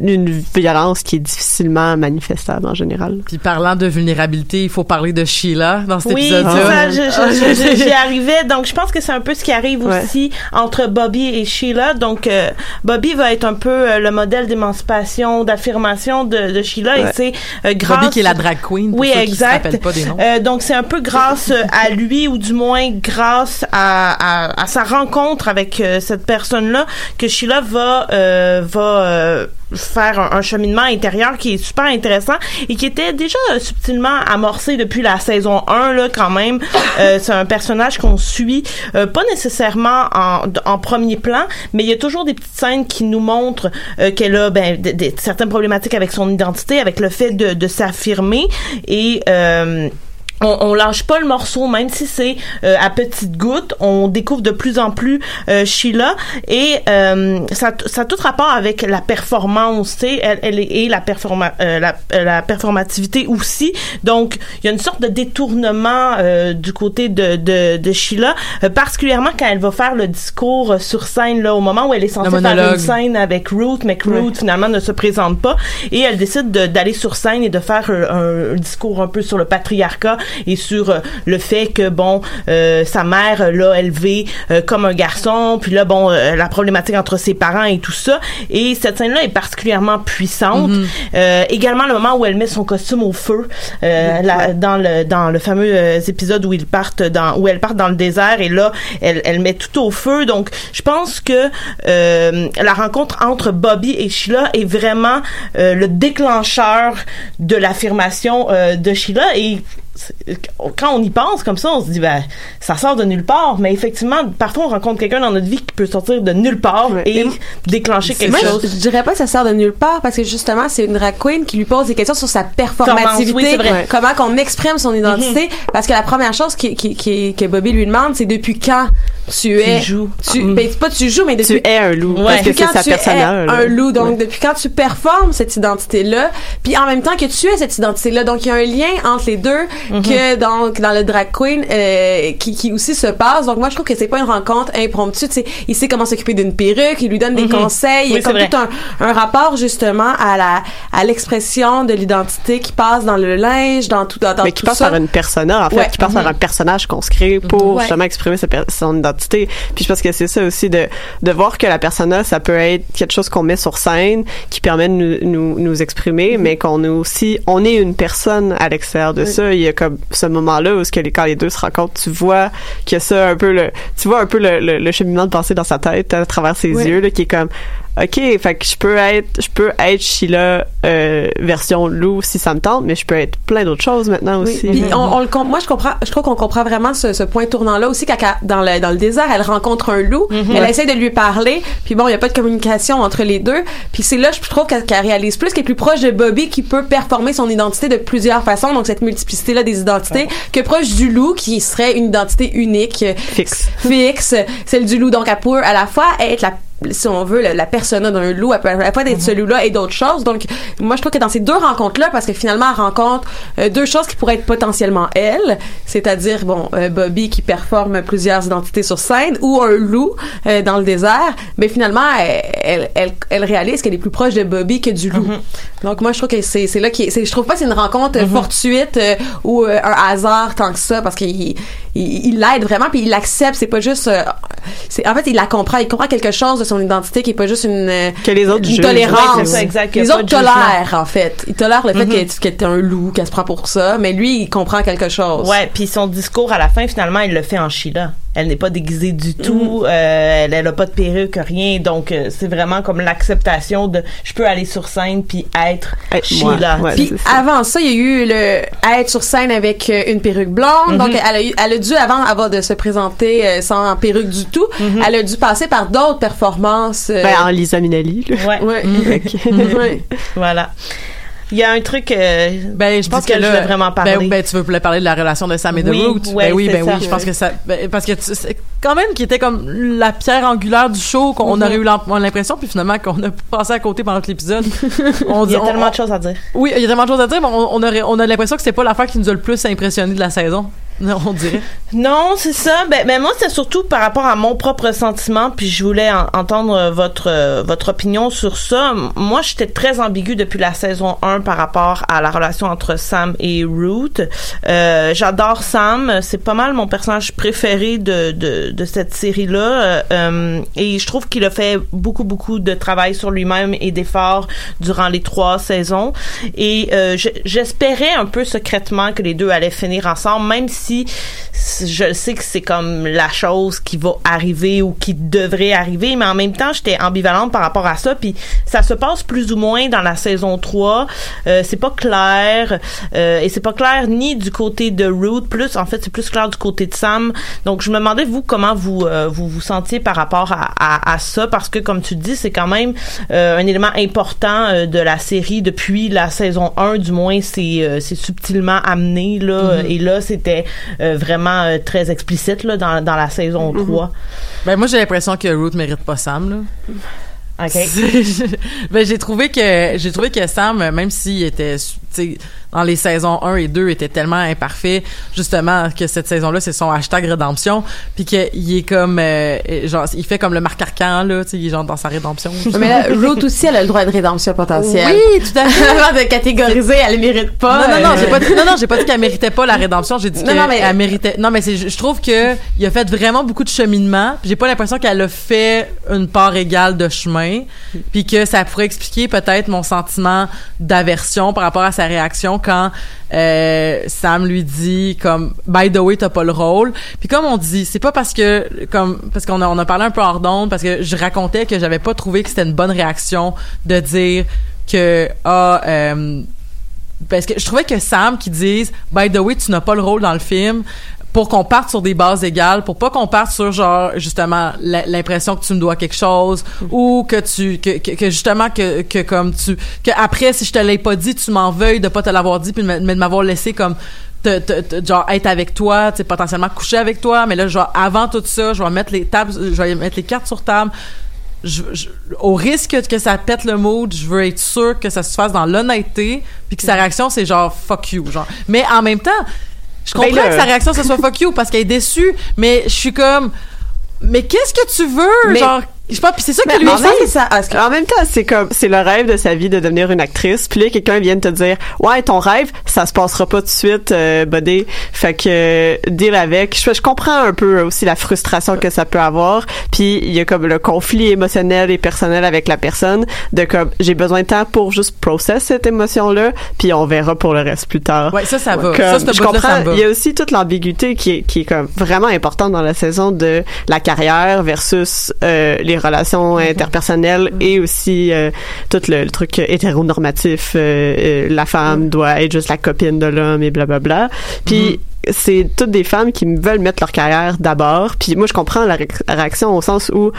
une violence qui est difficilement manifestable en général. Puis parlant de vulnérabilité, il faut parler de Sheila dans cet Oui, c'est épisode-là. je- j'y arrivais. Donc, je pense que c'est un peu ce qui arrive Ouais. aussi entre Bobby et Sheila. Donc, euh, Bobby va être un peu euh, le modèle d'émancipation, d'affirmation de, de Sheila. Ouais. Et c'est euh, grâce... Bobby qui est la drag queen, pour Oui, ceux qui se exact. rappellent pas des noms. Euh, donc, c'est un peu grâce à lui, ou du moins grâce à, à, à sa rencontre avec euh, cette personne-là, que Sheila va, euh, va euh, faire un, cheminement intérieur qui est super intéressant et qui était déjà subtilement amorcé depuis la saison 1, là, quand même. Euh, c'est un personnage qu'on suit, euh, pas nécessairement en, en premier plan, mais il y a toujours des petites scènes qui nous montrent euh, qu'elle a ben, certaines problématiques avec son identité, avec le fait de, de s'affirmer et... On, on lâche pas le morceau, même si c'est euh, à petites gouttes. On découvre de plus en plus euh, Sheila et euh, ça, ça a tout rapport avec la performance, tu sais, elle, elle est et la, performa, euh, la, euh, la performativité aussi. Donc, il y a une sorte de détournement euh, du côté de, de, de Sheila, particulièrement quand elle va faire le discours sur scène, là, au moment où elle est censée faire une scène avec Ruth, mais que Ruth finalement ne se présente pas et elle décide de- d'aller sur scène et de faire un, un discours un peu sur le patriarcat et sur euh, le fait que bon euh, sa mère l'a élevé euh, comme un garçon puis là bon la problématique entre ses parents et tout ça. Et cette scène là est particulièrement puissante. Euh, également le moment où elle met son costume au feu euh, la- dans le dans le fameux euh, épisode où ils partent dans où elle part dans le désert et là elle, elle met tout au feu. Donc je pense que euh, la rencontre entre Bobby et Sheila est vraiment le déclencheur de l'affirmation de Sheila. Et quand on y pense comme ça, on se dit ben ça sort de nulle part, mais effectivement parfois on rencontre quelqu'un dans notre vie qui peut sortir de nulle part et déclencher quelque Moi, chose. je, je dirais pas que ça sort de nulle part parce que justement, c'est une drag queen qui lui pose des questions sur sa performativité, Oui, c'est vrai. Mhm. comment qu'on exprime son identité. Parce que la première chose qui, qui, qui- que Bobby lui demande, c'est depuis quand tu es. joues. Tu, Mm. ben, pas tu joues, mais depuis. Tu es un loup. Ouais. Parce que depuis c'est quand sa tu personnage. es un loup. Donc, depuis quand tu performes cette identité-là, puis en même temps que tu es cette identité-là. Donc, il y a un lien entre les deux Mhm. que donc dans le drag queen euh, qui, qui aussi se passe. Donc, moi, je trouve que c'est pas une rencontre impromptue. Tu sais, il sait comment s'occuper d'une perruque, il lui donne des Mhm. conseils. Il y a comme tout un, un rapport justement à la à l'expression de l'identité qui passe dans le linge, dans tout dans, dans mais qui tout passe ça. par une persona, en fait, Ouais. qui passe par Mhm. un personnage qu'on se crée pour Ouais. justement exprimer sa son identité. Puis je pense que c'est ça aussi de, de voir que la persona, ça peut être quelque chose qu'on met sur scène, qui permet de nous, nous, nous exprimer, mais qu'on est aussi, on est une personne à l'extérieur de Oui. ça. Il y a comme ce moment-là où ce que les, quand les deux se rencontrent, tu vois a ça un peu le, tu vois un peu le, le, le cheminement de pensée dans sa tête à travers ses Oui. yeux, là, qui est comme, OK, fait que je peux être, je peux être Sheila euh, version loup si ça me tente, mais je peux être plein d'autres choses maintenant Oui. aussi. Puis on, on le com- moi je comprends, je trouve qu'on comprend vraiment ce, ce point tournant là aussi quand dans le dans le désert, elle rencontre un loup, elle essaie de lui parler, puis bon, il y a pas de communication entre les deux, puis c'est là je trouve qu'elle qu'elle réalise plus qu'elle est plus proche de Bobby qui peut performer son identité de plusieurs façons, donc cette multiplicité là des identités, que proche du loup qui serait une identité unique, Fixe. fixe, celle du loup donc elle peut à la fois être la si on veut, la, la persona d'un loup, elle peut la fois être ce loup-là et d'autres choses. Donc, moi, je trouve que dans ces deux rencontres-là, parce que finalement, elle rencontre euh, deux choses qui pourraient être potentiellement elle, c'est-à-dire, bon, euh, Bobby qui performe plusieurs identités sur scène, ou un loup euh, dans le désert, mais finalement, elle, elle, elle, elle réalise qu'elle est plus proche de Bobby que du loup. Donc, moi, je trouve que c'est là qui est, je trouve pas que c'est une rencontre euh, fortuite ou un hasard tant que ça, parce qu'il il il l'aide vraiment, puis il l'accepte. C'est pas juste, en fait, il la comprend, il comprend quelque chose de son identité qui est pas juste une euh, Que les autres une jugent. tolérance. Ouais, exact, les autres tolèrent en fait. Ils tolèrent le fait Mhm. qu'elle qu'elle est un loup, qu'elle se prend pour ça, mais lui, il comprend quelque chose. Ouais, puis son discours à la fin, finalement, il le fait en Sheila. Elle n'est pas déguisée du Mm. tout, euh, elle, elle a pas de perruque, rien. Donc, euh, c'est vraiment comme l'acceptation de je peux aller sur scène puis être Être Sheila. ouais. Puis avant ça, il y a eu le être sur scène avec euh, une perruque blonde. Mhm. Donc elle a, eu, elle a dû avant avoir de se présenter euh, sans perruque du tout, Mhm. elle a dû passer par d'autres performances. euh, Ben, en Lisa Minnelli, là. Ouais. voilà. Il y a un truc. euh, Ben, je pense que duquel là, je vraiment parler. Ben, ben, tu veux parler de la relation de Sam et de Oui, Root. ouais, ben oui, ben ça. oui. Je pense que ça, ben, parce que c'est quand même qui était comme la pierre angulaire du show qu'on Mhm. aurait eu l'im- l'impression, puis finalement qu'on a passé à côté pendant l'épisode. On il y a on- tellement de choses à dire. Oui, il y a tellement de choses à dire, mais on, on aurait, on a l'impression que c'est pas l'affaire qui nous a le plus impressionné de la saison. On dirait. Non, c'est ça. Ben, ben moi, c'est surtout par rapport à mon propre sentiment, puis je voulais en- entendre euh, votre euh, votre opinion sur ça. Moi, j'étais très ambiguë depuis la saison 1 par rapport à la relation entre Sam et Ruth. Euh, J'adore Sam, c'est pas mal mon personnage préféré de de, de cette série-là, euh, et je trouve qu'il a fait beaucoup beaucoup de travail sur lui-même et d'efforts durant les trois saisons. Et euh, je- j'espérais un peu secrètement que les deux allaient finir ensemble, même si je sais que c'est comme la chose qui va arriver ou qui devrait arriver, mais en même temps, j'étais ambivalente par rapport à ça. Puis ça se passe plus ou moins dans la saison 3. Euh, c'est pas clair. euh, et c'est pas clair ni du côté de Ruth, plus en fait, c'est plus clair du côté de Sam. Donc je me demandais, vous, comment vous euh, vous, vous sentiez par rapport à, à, à ça, parce que comme tu dis, c'est quand même euh, un élément important euh, de la série depuis la saison 1, du moins c'est euh, c'est subtilement amené là Mhm. et là c'était vraiment euh, très explicite là dans, dans la saison 3. Ben moi j'ai l'impression que Ruth mérite pas Sam là. Ben j'ai trouvé que j'ai trouvé que Sam même s'il était dans les saisons 1 et 2 était tellement imparfait, justement, que cette saison-là, c'est son hashtag rédemption, puis qu'il est comme, euh, genre, il fait comme le Marc Arcan, là, tu sais, il est genre dans sa rédemption. Mais là, Ruth aussi, elle a le droit de rédemption potentielle. Oui, tout à fait. Avant de catégoriser, elle mérite pas. Non, non, non, euh, j'ai pas dit, non, non, j'ai pas dit qu'elle méritait pas la rédemption. J'ai dit qu'elle méritait. Non, mais je trouve que il a fait vraiment beaucoup de cheminement. puis J'ai pas l'impression qu'elle a fait une part égale de chemin, puis que ça pourrait expliquer peut-être mon sentiment d'aversion par rapport à sa réaction quand euh, Sam lui dit comme by the way t'as pas le rôle. Puis comme on dit, c'est pas parce que comme parce qu'on a on a parlé un peu hors d'onde parce que je racontais que j'avais pas trouvé que c'était une bonne réaction de dire que ah euh, parce que je trouvais que Sam qui dise by the way tu n'as pas le rôle dans le film pour qu'on parte sur des bases égales pour pas qu'on parte sur genre justement l'impression que tu me dois quelque chose ou que tu que, que, justement que, que comme tu que après si je te l'ai pas dit tu m'en veuilles de pas te l'avoir dit puis de m'avoir laissé comme te, te- te- genre être avec toi, tu potentiellement coucher avec toi, mais là genre avant tout ça, je vais mettre les tables, je vais mettre les cartes sur table. Au risque que ça pète le mood, je veux être sûr que ça se fasse dans l'honnêteté, puis que sa réaction c'est genre fuck you, genre. Mais en même temps, je Ben comprends que sa réaction ce soit fuck you parce qu'elle est déçue, mais je suis comme mais qu'est-ce que tu veux, Mais- genre je sais pas, puis c'est ça qui lui en ça. En même temps, c'est comme c'est le rêve de sa vie de devenir une actrice. Puis là, quelqu'un vient te dire, ouais, ton rêve, ça se passera pas tout de suite, euh, buddy. Fait que euh, deal avec. Je, je comprends un peu aussi la frustration que ça peut avoir. Puis il y a comme le conflit émotionnel et personnel avec la personne de comme j'ai besoin de temps pour juste process cette émotion là. Puis on verra pour le reste plus tard. Ouais, ça ça va. Comme, ça, je comprends. Il y a aussi toute l'ambiguïté qui est, qui est comme vraiment importante dans la saison de la carrière versus euh, les relations Mm-hmm. interpersonnelles et aussi euh, tout le, le truc hétéronormatif. euh, euh, la femme Mm. doit être juste la copine de l'homme et blablabla. Puis Mm-hmm. c'est toutes des femmes qui veulent mettre leur carrière d'abord. Puis moi, je comprends la ré- réaction au sens où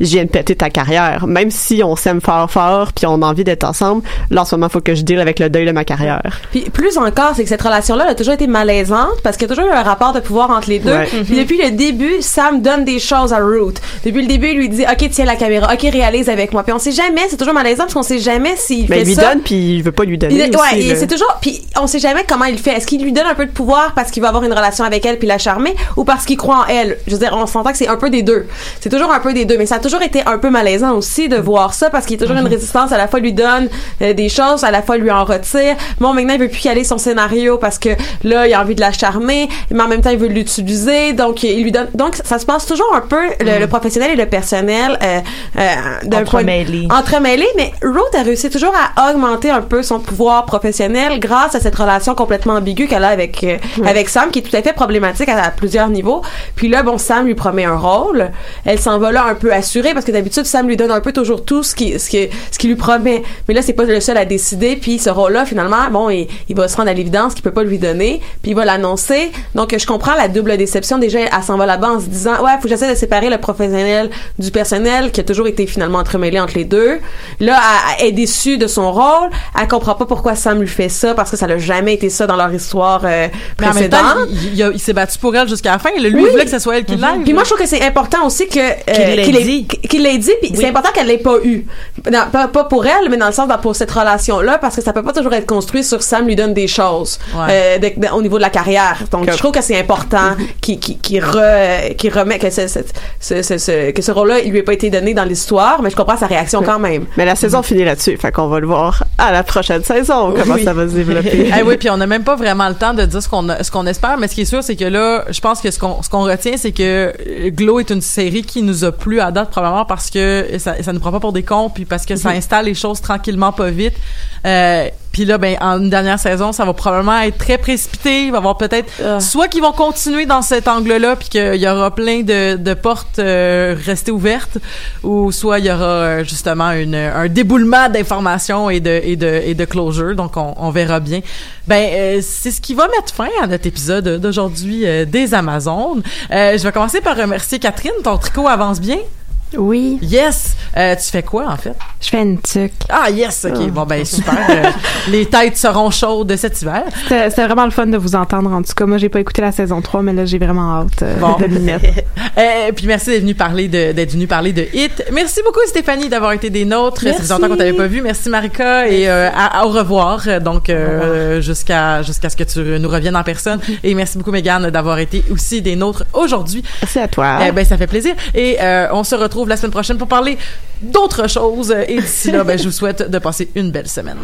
je viens de péter ta carrière. Même si on s'aime fort fort puis on a envie d'être ensemble, là, en ce moment, faut que je deal avec le deuil de ma carrière. Puis plus encore, c'est que cette relation-là elle a toujours été malaisante parce qu'il y a toujours eu un rapport de pouvoir entre les deux. Ouais. Puis depuis le début, Sam donne des choses à Ruth. Depuis le début, il lui dit OK, tiens la caméra, OK, réalise avec moi. Puis on sait jamais, c'est toujours malaisant parce qu'on sait jamais s'il Mais fait il lui ça. donne puis il veut pas lui donner. Il- aussi, ouais, c'est toujours puis on sait jamais comment il fait. Est-ce qu'il lui donne un peu de pouvoir parce qu'il va avoir une relation avec elle puis la charmer ou parce qu'il croit en elle? Je veux dire, on s'entend que c'est un peu des deux. C'est toujours un peu des deux, mais ça a toujours été un peu malaisant aussi de voir ça parce qu'il y a toujours une résistance à la fois lui donne euh, des choses, à la fois lui en retire. Bon, maintenant il veut plus caler son scénario parce que là il a envie de la charmer, mais en même temps il veut l'utiliser, donc il lui donne. Donc ça se passe toujours un peu le, le professionnel et le personnel euh, euh, d'un point Entremêlés. mais Ruth a réussi toujours à augmenter un peu son pouvoir professionnel grâce à cette relation complètement ambiguë qu'elle a avec euh, avec Sam, qui est tout à fait problématique à, à plusieurs niveaux. Puis là, bon, Sam lui promet un rôle. Elle s'en va là un peu assurée parce que d'habitude, Sam lui donne un peu toujours tout ce qui ce qui ce qu'il lui promet. Mais là, c'est pas le seul à décider. Puis ce rôle-là, finalement, bon, il, il va se rendre à l'évidence qu'il peut pas lui donner. Puis il va l'annoncer. Donc, je comprends la double déception. Déjà, elle s'en va là-bas en se disant, ouais, faut que j'essaie de séparer le professionnel du personnel qui a toujours été finalement entremêlé entre les deux. Là, elle, elle est déçue de son rôle. Elle comprend pas pourquoi Sam lui fait ça parce que ça n'a jamais été ça dans leur histoire euh, Mais en même précédente. temps, il, il a- il s'est battu pour elle jusqu'à la fin. Lui, Oui. il voulait que ce soit elle qui l'aille. Puis moi, je trouve que c'est important aussi que euh, Qu'il ait- dit. Qu'il l'ait dit. Puis c'est important qu'elle l'ait pas eu. Dans- pas, pas pour elle, mais dans le sens dans- pour cette relation-là, parce que ça peut pas toujours être construit sur Sam lui donne des choses Ouais. euh, de- de- au niveau de la carrière. Donc je trouve que c'est important qu'il qu'il qu'il re- qu'il remet que ce, ce, ce, ce- ce- que ce rôle-là il lui ait pas été donné dans l'histoire, mais je comprends sa réaction quand même. Mais la saison finit là-dessus, fait qu'on va le voir à la prochaine saison comment Oui. ça va se développer. Eh oui, puis on n'a même pas vraiment le temps de dire ce qu'on a- ce qu'on espère, mais ce qui est sûr, c'est que là, je pense que ce qu'on ce qu'on retient, c'est que Glow est une série qui nous a plu à date probablement parce que ça ça nous prend pas pour des cons, puis parce que ça installe les choses tranquillement, pas vite. Euh, puis là, ben en une dernière saison, ça va probablement être très précipité. Il va y avoir peut-être Ah. soit qu'ils vont continuer dans cet angle-là, puis qu'il y aura plein de, de portes euh, restées ouvertes, ou soit il y aura euh, justement une, un déboulement d'informations et de, et, de, et de closure. Donc, on, on verra bien. Ben, euh, c'est ce qui va mettre fin à notre épisode d'aujourd'hui des Amazones. Euh, je vais commencer par remercier Catherine. Ton tricot avance bien? Oui. Yes! Euh, tu fais quoi, en fait? Je fais une tuque. Ah, yes! OK. Oh. Bon, ben, super. Euh, les têtes seront chaudes cet hiver. C'était vraiment le fun de vous entendre. En tout cas, moi, j'ai pas écouté la saison 3, mais là, j'ai vraiment hâte euh, Bon. de m'y mettre. Euh, puis merci d'être venu parler de d'être venu parler de Hit. Merci beaucoup Stéphanie d'avoir été des nôtres. Ça Merci. faisait longtemps qu'on t'avait pas vu. Merci Marika et à- à- au revoir. Donc jusqu'à jusqu'à ce que tu nous reviennes en personne. Et merci beaucoup Mégane d'avoir été aussi des nôtres aujourd'hui. Merci à toi. Eh ben ça fait plaisir. Et on se retrouve la semaine prochaine pour parler d'autres choses. Et d'ici là, ben je vous souhaite de passer une belle semaine.